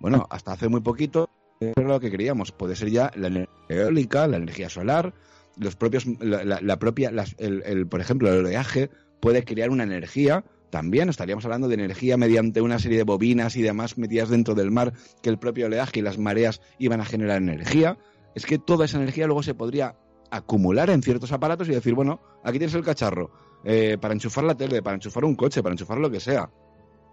Bueno, hasta hace muy poquito era lo que queríamos. Puede ser ya la energía eólica, la energía solar, los propios, la, la- propia, las- el, por ejemplo, el oleaje puede crear una energía. También estaríamos hablando de energía mediante una serie de bobinas y demás metidas dentro del mar, que el propio oleaje y las mareas iban a generar energía. Es que toda esa energía luego se podría acumular en ciertos aparatos y decir, bueno, aquí tienes el cacharro, eh, para enchufar la tele, para enchufar un coche, para enchufar lo que sea.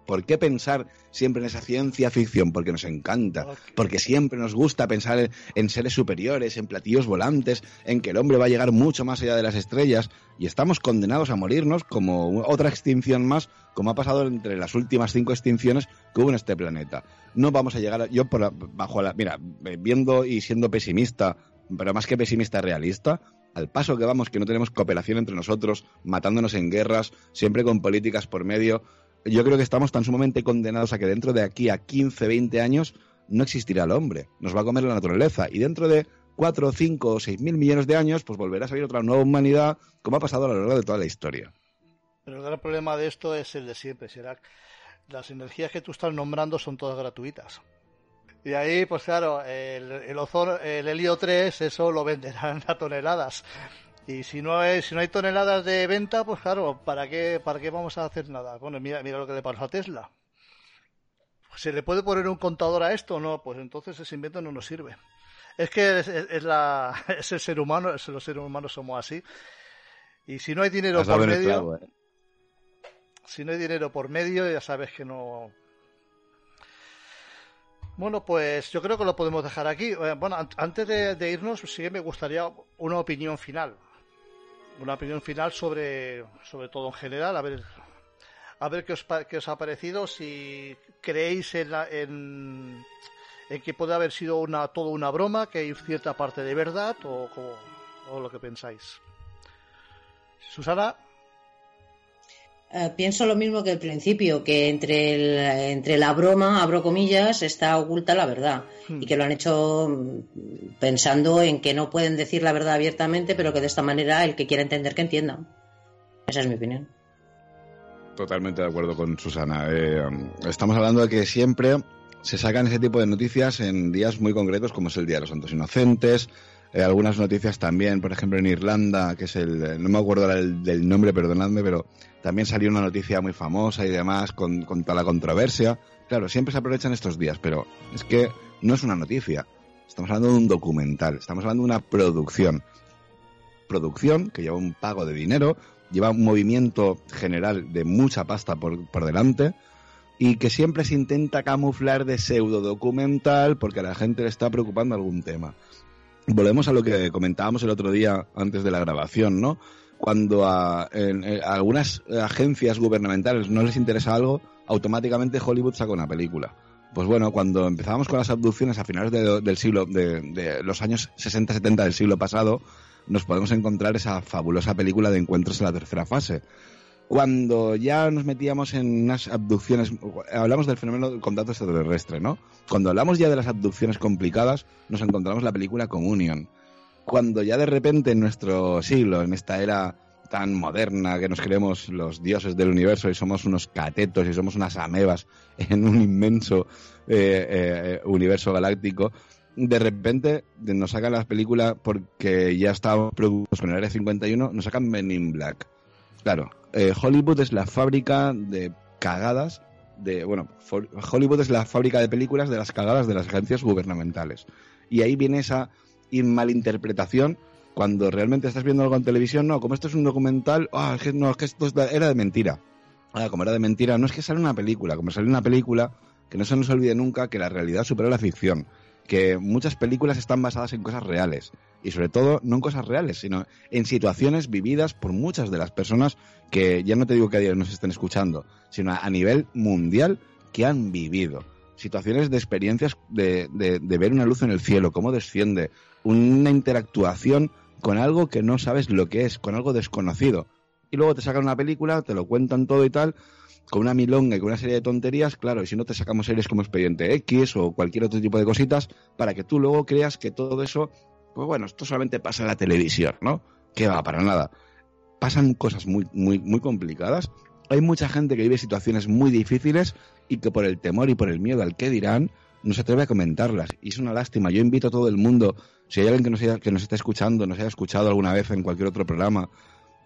¿Por qué pensar siempre en esa ciencia ficción? Porque nos encanta, porque siempre nos gusta pensar en, en seres superiores, en platillos volantes, en que el hombre va a llegar mucho más allá de las estrellas y estamos condenados a morirnos como otra extinción más, como ha pasado entre las últimas cinco extinciones que hubo en este planeta. No vamos a llegar, a- yo por la- bajo la, mira, eh, viendo y siendo pesimista, pero más que pesimista realista, al paso que vamos, que no tenemos cooperación entre nosotros, matándonos en guerras, siempre con políticas por medio, yo creo que estamos tan sumamente condenados a que dentro de aquí a 15, 20 años no existirá el hombre, nos va a comer la naturaleza y dentro de 4, 5 o 6 mil millones de años pues volverá a salir otra nueva humanidad como ha pasado a lo largo de toda la historia. Pero el gran problema de esto es el de siempre, será las energías que tú estás nombrando son todas gratuitas. Y ahí, pues claro, el, el ozono, el helio 3, eso lo venderán a toneladas. Y si no hay, si no hay toneladas de venta, pues claro, ¿para qué, para qué vamos a hacer nada? Bueno, mira, mira lo que le pasó a Tesla. ¿Se le puede poner un contador a esto? No, pues entonces ese invento no nos sirve. Es que es, es- es la, es el ser humano, es- los seres humanos somos así. Y si no hay dinero por medio, clavo, ¿eh? si no hay dinero por medio, ya sabes que no. Bueno, pues yo creo que lo podemos dejar aquí. Eh, Bueno, an- antes de, de irnos, sí que me gustaría una opinión final. Una opinión final sobre, sobre todo en general. A ver, a ver qué os, qué os ha parecido. Si creéis en, la- en, en que puede haber sido una, todo una broma, que hay cierta parte de verdad, o, o lo que pensáis. Susana. Eh, pienso lo mismo que al principio, que entre, el- entre la broma, abro comillas, está oculta la verdad. Hmm. Y que lo han hecho mm, pensando en que no pueden decir la verdad abiertamente, pero que de esta manera el que quiera entender que entienda. Esa es mi opinión. Totalmente de acuerdo con Susana. Eh, estamos hablando de que siempre se sacan ese tipo de noticias en días muy concretos, como es el Día de los Santos Inocentes. Eh, algunas noticias también, por ejemplo, en Irlanda, que es el. No me acuerdo del nombre, perdonadme, pero también salió una noticia muy famosa y demás con, con toda la controversia. Claro, siempre se aprovechan estos días, pero es que no es una noticia. Estamos hablando de un documental, estamos hablando de una producción. Producción que lleva un pago de dinero, lleva un movimiento general de mucha pasta por, por delante y que siempre se intenta camuflar de pseudo documental porque a la gente le está preocupando algún tema. Volvemos a lo que comentábamos el otro día antes de la grabación, ¿no? Cuando a, en- en algunas agencias gubernamentales no les interesa algo, automáticamente Hollywood saca una película. Pues bueno, cuando empezábamos con las abducciones a finales de- del siglo, de los años 60-70 del siglo pasado, nos podemos encontrar esa fabulosa película de Encuentros en la tercera fase. Cuando ya nos metíamos en unas abducciones, hablamos del fenómeno del contacto extraterrestre, ¿no? Cuando hablamos ya de las abducciones complicadas, nos encontramos la película Communion. Cuando ya de repente en nuestro siglo, en esta era tan moderna que nos creemos los dioses del universo y somos unos catetos y somos unas amebas en un inmenso eh, eh, universo galáctico, de repente nos sacan las películas porque ya estábamos preocupados con el Área 51, nos sacan Men in Black. Claro, eh, Hollywood es la fábrica de cagadas de, bueno, Hollywood es la fábrica de películas de las cagadas de las agencias gubernamentales. Y ahí viene esa malinterpretación cuando realmente estás viendo algo en televisión, no, como esto es un documental, ah, que no, es que esto era de mentira. Ah, como era de mentira, no es que sale una película, como sale una película, que no se nos olvide nunca que la realidad supera la ficción, que muchas películas están basadas en cosas reales, y sobre todo no en cosas reales, sino en situaciones vividas por muchas de las personas que ya no te digo que a día nos estén escuchando, sino a, nivel mundial que han vivido. Situaciones de experiencias de, de- de ver una luz en el cielo, cómo desciende, una interactuación con algo que no sabes lo que es, con algo desconocido. Y luego te sacan una película, te lo cuentan todo y tal, con una milonga y con una serie de tonterías, claro, y si no te sacamos series como Expediente X o cualquier otro tipo de cositas, para que tú luego creas que todo eso, pues bueno, esto solamente pasa en la televisión, ¿no? Que va, para nada. Pasan cosas muy, muy, muy complicadas. Hay mucha gente que vive situaciones muy difíciles y que por el temor y por el miedo al que dirán, no se atreve a comentarlas. Y es una lástima. Yo invito a todo el mundo, si hay alguien que nos, haya- que nos esté escuchando, nos haya escuchado alguna vez en cualquier otro programa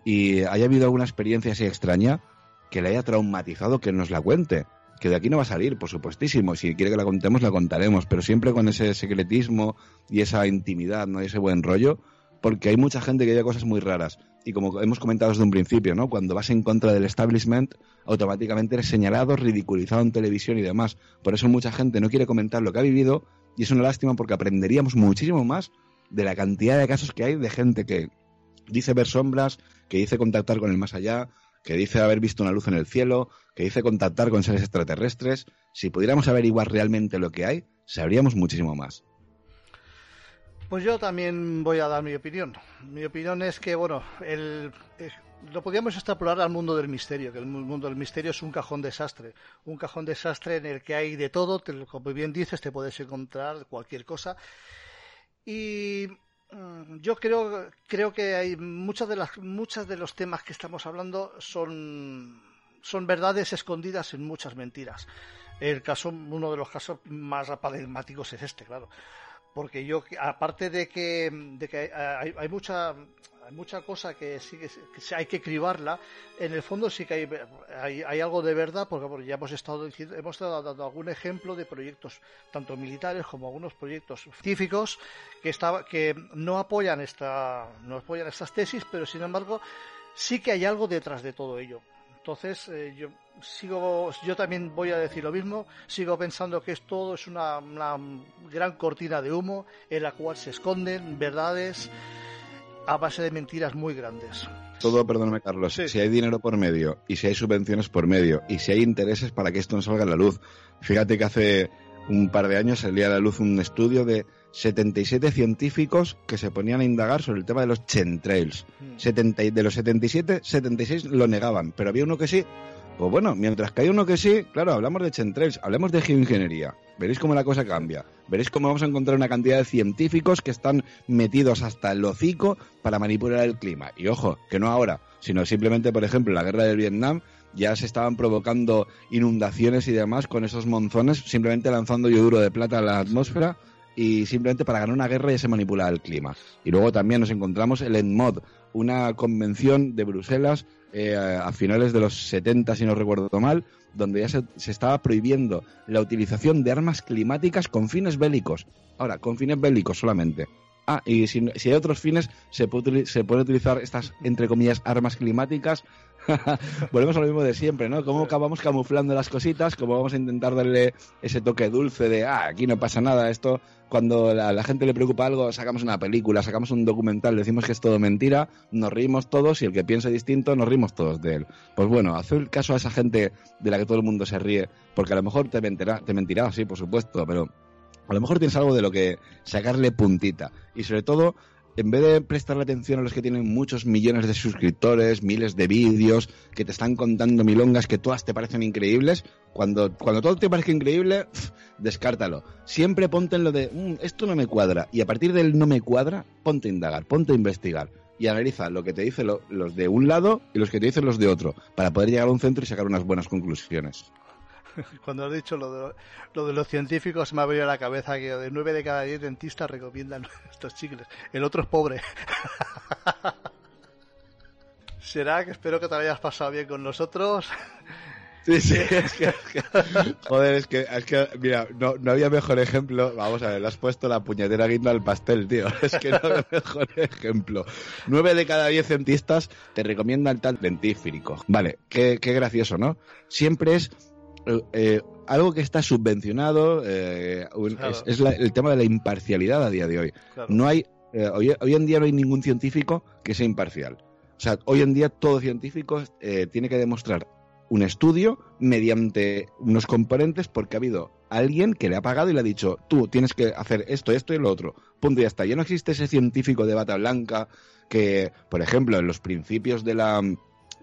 y haya habido alguna experiencia así extraña que le haya traumatizado, que nos la cuente. Que de aquí no va a salir, por supuestísimo. Si quiere que la contemos, la contaremos. Pero siempre con ese secretismo y esa intimidad, ¿no? Y ese buen rollo. Porque hay mucha gente que dice cosas muy raras. Y como hemos comentado desde un principio, ¿no? Cuando vas en contra del establishment, automáticamente eres señalado, ridiculizado en televisión y demás. Por eso mucha gente no quiere comentar lo que ha vivido. Y es una lástima porque aprenderíamos muchísimo más de la cantidad de casos que hay de gente que dice ver sombras, que dice contactar con el más allá, que dice haber visto una luz en el cielo, que dice contactar con seres extraterrestres. Si pudiéramos averiguar realmente lo que hay, sabríamos muchísimo más. Pues yo también voy a dar mi opinión. Mi opinión es que, bueno, el, eh, lo podríamos extrapolar al mundo del misterio, que el mu- mundo del misterio es un cajón desastre. Un cajón desastre en el que hay de todo, como bien dices, te puedes encontrar cualquier cosa. Y yo creo, creo que hay muchas de las, muchas de los temas que estamos hablando son, son verdades escondidas en muchas mentiras. El caso, uno de los casos más paradigmáticos es este, claro porque yo aparte de que, de que hay, hay mucha hay mucha cosa que sí que, hay que cribarla. En el fondo sí que hay, hay, hay algo de verdad porque ya hemos estado hemos estado dando algún ejemplo de proyectos tanto militares como algunos proyectos científicos que estaba que no apoyan esta no apoyan estas tesis pero sin embargo sí que hay algo detrás de todo ello. Entonces, eh, yo sigo, yo también voy a decir lo mismo, sigo pensando que es todo es una gran cortina de humo en la cual se esconden verdades a base de mentiras muy grandes. Todo, perdóname Carlos, Sí. si hay dinero por medio y si hay subvenciones por medio y si hay intereses para que esto no salga a la luz. Fíjate que hace, un par de años salía a la luz un estudio de 77 científicos que se ponían a indagar sobre el tema de los chemtrails. 70, y de los 77, 76 lo negaban, pero había uno que sí. Pues bueno, mientras que hay uno que sí, claro, hablamos de chemtrails, hablemos de geoingeniería. Veréis cómo la cosa cambia. Veréis cómo vamos a encontrar una cantidad de científicos que están metidos hasta el hocico para manipular el clima. Y ojo, que no ahora, sino simplemente, por ejemplo, la guerra del Vietnam ya se estaban provocando inundaciones y demás con esos monzones, simplemente lanzando yoduro de plata a la atmósfera y simplemente para ganar una guerra ya se manipula el clima. Y luego también nos encontramos el ENMOD, una convención de Bruselas eh, a finales de los 70, si no recuerdo mal, donde ya se, se, estaba prohibiendo la utilización de armas climáticas con fines bélicos. Ahora, con fines bélicos solamente. Ah, y si, si hay otros fines, se puede, se puede utilizar estas, entre comillas, armas climáticas Volvemos a lo mismo de siempre, ¿no? Cómo acabamos camuflando las cositas, cómo vamos a intentar darle ese toque dulce de, ah, aquí no pasa nada, esto, cuando a la gente le preocupa algo, sacamos una película, sacamos un documental, decimos que es todo mentira, nos reímos todos y el que piense distinto, nos rimos todos de él. Pues bueno, hacer caso a esa gente de la que todo el mundo se ríe, porque a lo mejor te mentirá, te mentirá, sí, por supuesto, pero a lo mejor tienes algo de lo que sacarle puntita. Y sobre todo, en vez de prestarle atención a los que tienen muchos millones de suscriptores, miles de vídeos, que te están contando milongas que todas te parecen increíbles, cuando, cuando todo te parezca increíble, descártalo. Siempre ponte en lo de, mm, esto no me cuadra. Y a partir del no me cuadra, ponte a indagar, ponte a investigar. Y analiza lo que te dicen los de un lado y los que te dicen los de otro, para poder llegar a un centro y sacar unas buenas conclusiones. Cuando has dicho lo de, lo de los científicos me ha venido a la cabeza que de 9 de cada 10 dentistas recomiendan estos chicles. El otro es pobre. Será que espero que te hayas pasado bien con nosotros. Sí, sí, es que, joder, es que, es que mira, no, no, había mejor ejemplo. Vamos a ver, le has puesto la puñetera guinda al pastel, tío. Es que no había mejor ejemplo. Nueve de cada diez dentistas te recomiendan tal dentífrico. Vale, qué, qué gracioso, ¿no? Siempre es eh, algo que está subvencionado eh, claro. es, es la, el tema de la imparcialidad a día de hoy. Claro. No hay eh, hoy, hoy, en día no hay ningún científico que sea imparcial. O sea, hoy en día todo científico eh, tiene que demostrar un estudio mediante unos componentes porque ha habido alguien que le ha pagado y le ha dicho, tú tienes que hacer esto, esto y lo otro. Punto y ya está. Ya no existe ese científico de bata blanca que, por ejemplo, en los principios de la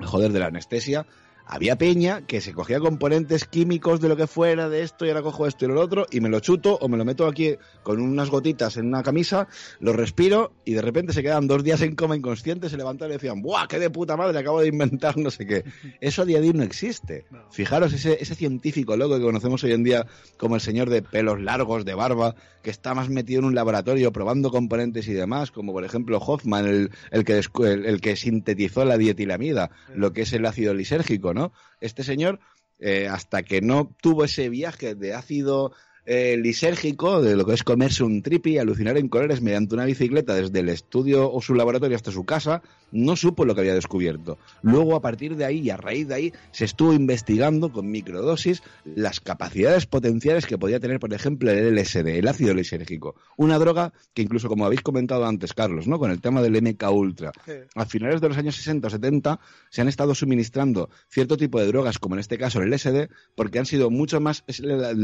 joder de la anestesia había peña que se cogía componentes químicos de lo que fuera, de esto, y ahora cojo esto y lo otro, y me lo chuto o me lo meto aquí con unas gotitas en una camisa, lo respiro, y de repente se quedan dos días en coma inconsciente, se levantan y decían, ¡buah, qué de puta madre, acabo de inventar no sé qué! Eso a día de hoy no existe. Fijaros, ese, ese científico loco que conocemos hoy en día como el señor de pelos largos, de barba, que está más metido en un laboratorio probando componentes y demás, como por ejemplo Hoffman, el, el que, el, el que sintetizó la dietilamida, lo que es el ácido lisérgico, ¿no? Este señor, eh, hasta que no tuvo ese viaje de ácido eh, lisérgico, de lo que es comerse un tripi alucinar en colores mediante una bicicleta desde el estudio o su laboratorio hasta su casa, no supo lo que había descubierto. Luego, a partir de ahí y a raíz de ahí, se estuvo investigando con microdosis las capacidades potenciales que podía tener, por ejemplo, el LSD, el ácido lisérgico. Una droga que incluso, como habéis comentado antes, Carlos, ¿no? con el tema del MK Ultra, sí. a finales de los años 60 o 70 se han estado suministrando cierto tipo de drogas, como en este caso el LSD, porque han sido mucho más,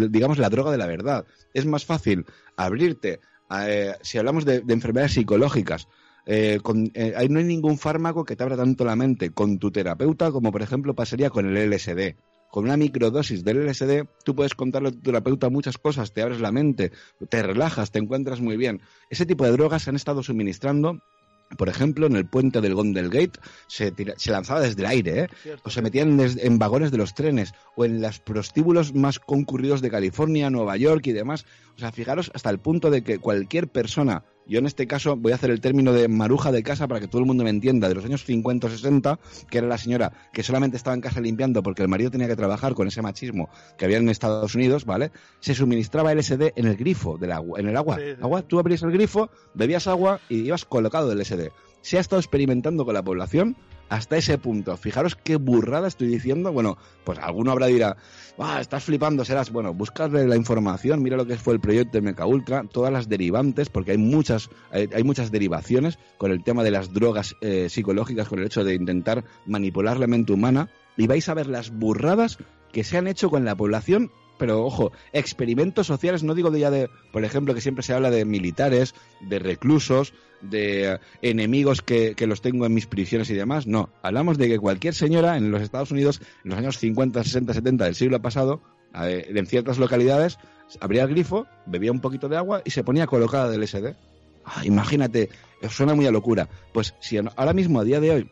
digamos, la droga de la verdad. Es más fácil abrirte, eh, si hablamos de, de enfermedades psicológicas, eh, con, eh, ahí no hay ningún fármaco que te abra tanto la mente con tu terapeuta como por ejemplo pasaría con el LSD. Con una microdosis del LSD tú puedes contarle a tu terapeuta muchas cosas, te abres la mente, te relajas, te encuentras muy bien. Ese tipo de drogas se han estado suministrando por ejemplo, en el puente del Gondel Gate se, tira, se lanzaba desde el aire, ¿eh? O se metían desde, en vagones de los trenes, o en los prostíbulos más concurridos de California, Nueva York y demás. O sea, fijaros hasta el punto de que cualquier persona, yo en este caso voy a hacer el término de maruja de casa para que todo el mundo me entienda, de los años 50 o 60, que era la señora que solamente estaba en casa limpiando porque el marido tenía que trabajar con ese machismo que había en Estados Unidos, ¿vale? Se suministraba LSD en el grifo del agua, en el agua. Sí, sí. agua tú abrías el grifo, bebías agua y ibas colocado del LSD. Se ha estado experimentando con la población hasta ese punto. Fijaros qué burrada estoy diciendo. Bueno, pues alguno habrá dirá, ah, estás flipando, serás. Bueno, buscarle la información, mira lo que fue el proyecto de Meca Ultra, todas las derivantes, porque hay muchas, hay, hay muchas derivaciones con el tema de las drogas eh, psicológicas, con el hecho de intentar manipular la mente humana, y vais a ver las burradas que se han hecho con la población pero ojo, experimentos sociales, no digo de ya de, por ejemplo, que siempre se habla de militares, de reclusos, de eh, enemigos que, que los tengo en mis prisiones y demás, no, hablamos de que cualquier señora en los Estados Unidos, en los años 50, 60, 70 del siglo pasado, eh, en ciertas localidades, abría el grifo, bebía un poquito de agua y se ponía colocada del SD. Ah, imagínate, suena muy a locura. Pues si ahora mismo, a día de hoy,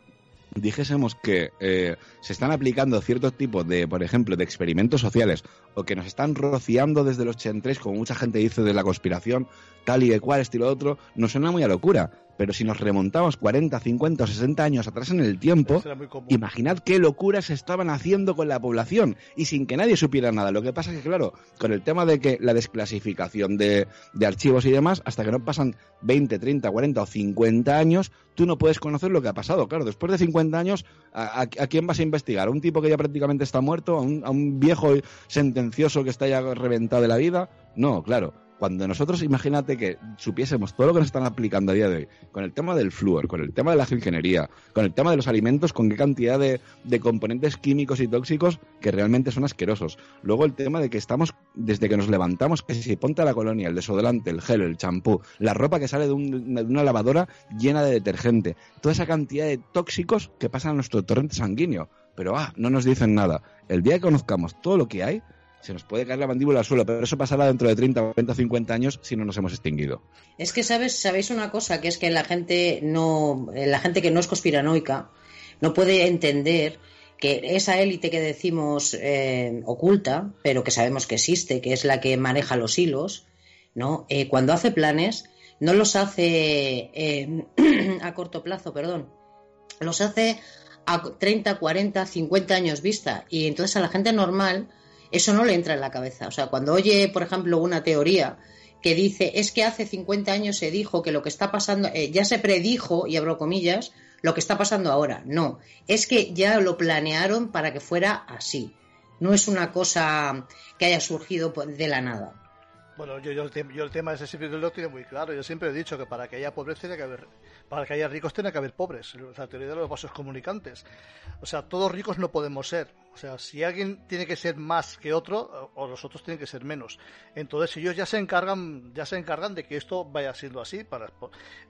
dijésemos que eh, se están aplicando ciertos tipos de, por ejemplo, de experimentos sociales o que nos están rociando desde los 83, como mucha gente dice de la conspiración, tal y de cual, estilo otro, nos suena muy a locura. Pero si nos remontamos 40, 50 o 60 años atrás en el tiempo, imaginad qué locuras estaban haciendo con la población y sin que nadie supiera nada. Lo que pasa es que, claro, con el tema de que la desclasificación de, de archivos y demás, hasta que no pasan 20, 30, 40 o 50 años, tú no puedes conocer lo que ha pasado. Claro, después de 50 años, ¿a, quién vas a investigar? ¿A un tipo que ya prácticamente está muerto? ¿A un, ¿A un viejo sentencioso que está ya reventado de la vida? No, claro cuando nosotros, imagínate que supiésemos todo lo que nos están aplicando a día de hoy, con el tema del flúor, con el tema de la ingeniería, con el tema de los alimentos, con qué cantidad de, componentes químicos y tóxicos que realmente son asquerosos. Luego el tema de que estamos, desde que nos levantamos, que si ponte a la colonia, el desodorante, el gel, el champú, la ropa que sale de, de una lavadora llena de detergente, toda esa cantidad de tóxicos que pasan a nuestro torrente sanguíneo. Pero, ah, no nos dicen nada. El día que conozcamos todo lo que hay, se nos puede caer la mandíbula al suelo, pero eso pasará dentro de 30, 40, 50 años si no nos hemos extinguido. Es que sabes, sabéis una cosa, que es que la gente no, la gente que no es conspiranoica no puede entender que esa élite que decimos eh, oculta, pero que sabemos que existe, que es la que maneja los hilos, ¿no? Eh, cuando hace planes, no los hace eh, a corto plazo, perdón, los hace a 30, 40, 50 años vista. Y entonces a la gente normal eso no le entra en la cabeza. O sea, cuando oye, por ejemplo, una teoría que dice es que hace 50 años se dijo que lo que está pasando, eh, ya se predijo, y abro comillas, lo que está pasando ahora. No, es que ya lo planearon para que fuera así. No es una cosa que haya surgido de la nada. Bueno, yo, yo, el, tema ese siempre lo tengo muy claro. Yo siempre he dicho que para que haya pobreza tiene que haber para que haya ricos tiene que haber pobres, la teoría de los vasos comunicantes. O sea, todos ricos no podemos ser. O sea, si alguien tiene que ser más que otro, o los otros tienen que ser menos. Entonces ellos ya se encargan, ya se encargan de que esto vaya siendo así, para,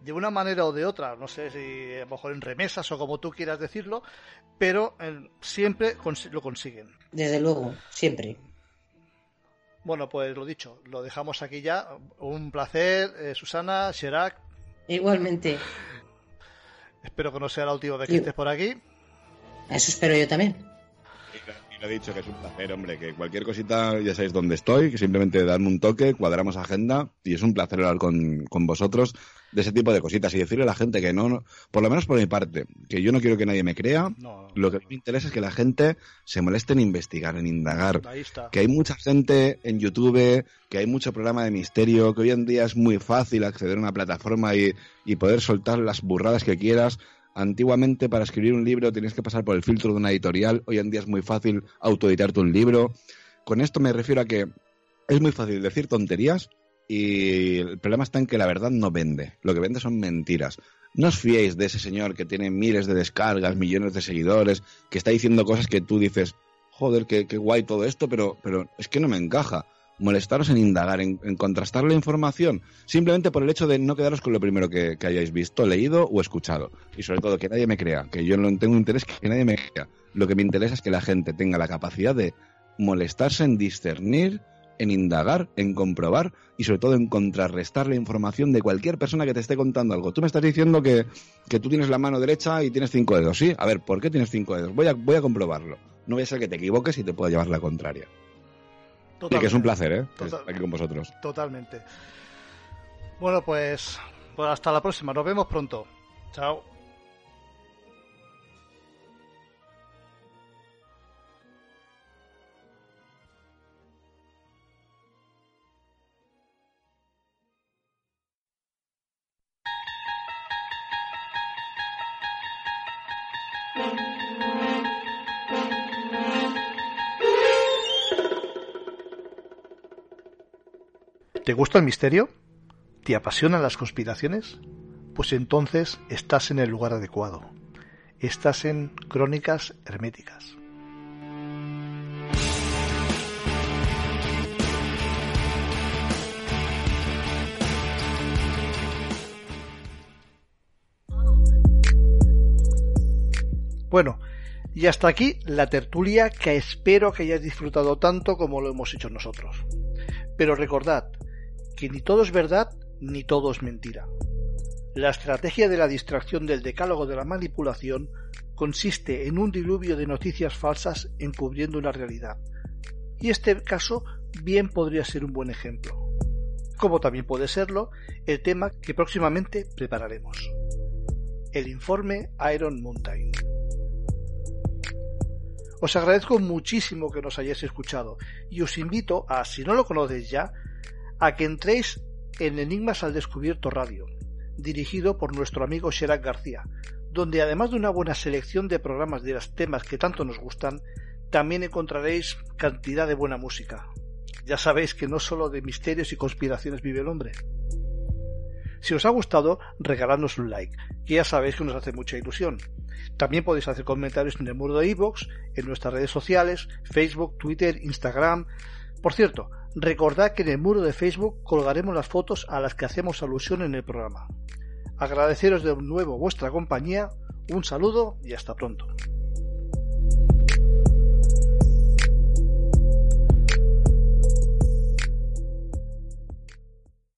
de una manera o de otra, no sé si a lo mejor en remesas o como tú quieras decirlo, pero eh, siempre lo consiguen. Desde luego, siempre. Bueno, pues lo dicho, lo dejamos aquí ya. Un placer, eh, Susana, Sherak. Igualmente. Espero que no sea la última vez que estés por aquí. Eso espero yo también. Lo he dicho, que es un placer, hombre, que cualquier cosita ya sabéis dónde estoy, que simplemente darme un toque, cuadramos agenda y es un placer hablar con, con vosotros de ese tipo de cositas y decirle a la gente que no, por lo menos por mi parte, que yo no quiero que nadie me crea. Lo que me interesa es que la gente se moleste en investigar, en indagar. Que hay mucha gente en YouTube, que hay mucho programa de misterio, que hoy en día es muy fácil acceder a una plataforma y, y poder soltar las burradas que quieras. Antiguamente para escribir un libro tenías que pasar por el filtro de una editorial, hoy en día es muy fácil autoeditarte un libro. Con esto me refiero a que es muy fácil decir tonterías y el problema está en que la verdad no vende. Lo que vende son mentiras. No os fiéis de ese señor que tiene miles de descargas, millones de seguidores, que está diciendo cosas que tú dices, joder, qué, guay todo esto, pero, pero es que no me encaja. Molestaros en indagar, en, contrastar la información, simplemente por el hecho de no quedaros con lo primero que, que, hayáis visto, leído o escuchado. Y sobre todo, que nadie me crea, que yo no tengo interés que nadie me crea. Lo que me interesa es que la gente tenga la capacidad de molestarse en discernir en indagar, en comprobar y sobre todo en contrarrestar la información de cualquier persona que te esté contando algo. Tú me estás diciendo que, tú tienes la mano derecha y tienes cinco dedos, ¿sí? A ver, ¿por qué tienes cinco dedos? Voy a, voy a comprobarlo. No voy a ser que te equivoques y te pueda llevar la contraria. Y que es un placer, ¿eh? Estar aquí con vosotros. Totalmente. Bueno, pues, pues hasta la próxima. Nos vemos pronto. Chao. ¿Te gusta el misterio? ¿Te apasionan las conspiraciones? Pues entonces estás en el lugar adecuado. Estás en Crónicas Herméticas. Bueno, y hasta aquí la tertulia que espero que hayáis disfrutado tanto como lo hemos hecho nosotros. Pero recordad, que ni todo es verdad ni todo es mentira. La estrategia de la distracción del decálogo de la manipulación consiste en un diluvio de noticias falsas encubriendo una realidad. Y este caso bien podría ser un buen ejemplo. Como también puede serlo el tema que próximamente prepararemos. El informe Iron Mountain. Os agradezco muchísimo que nos hayáis escuchado y os invito a, si no lo conocéis ya, a que entréis en Enigmas al Descubierto Radio, dirigido por nuestro amigo Sherak García, donde además de una buena selección de programas de los temas que tanto nos gustan, también encontraréis cantidad de buena música. Ya sabéis que no solo de misterios y conspiraciones vive el hombre. Si os ha gustado, regaladnos un like, que ya sabéis que nos hace mucha ilusión. También podéis hacer comentarios en el muro de iVoox, en nuestras redes sociales, Facebook, Twitter, Instagram. Por cierto, recordad que en el muro de Facebook colgaremos las fotos a las que hacemos alusión en el programa. Agradeceros de nuevo vuestra compañía, un saludo y hasta pronto.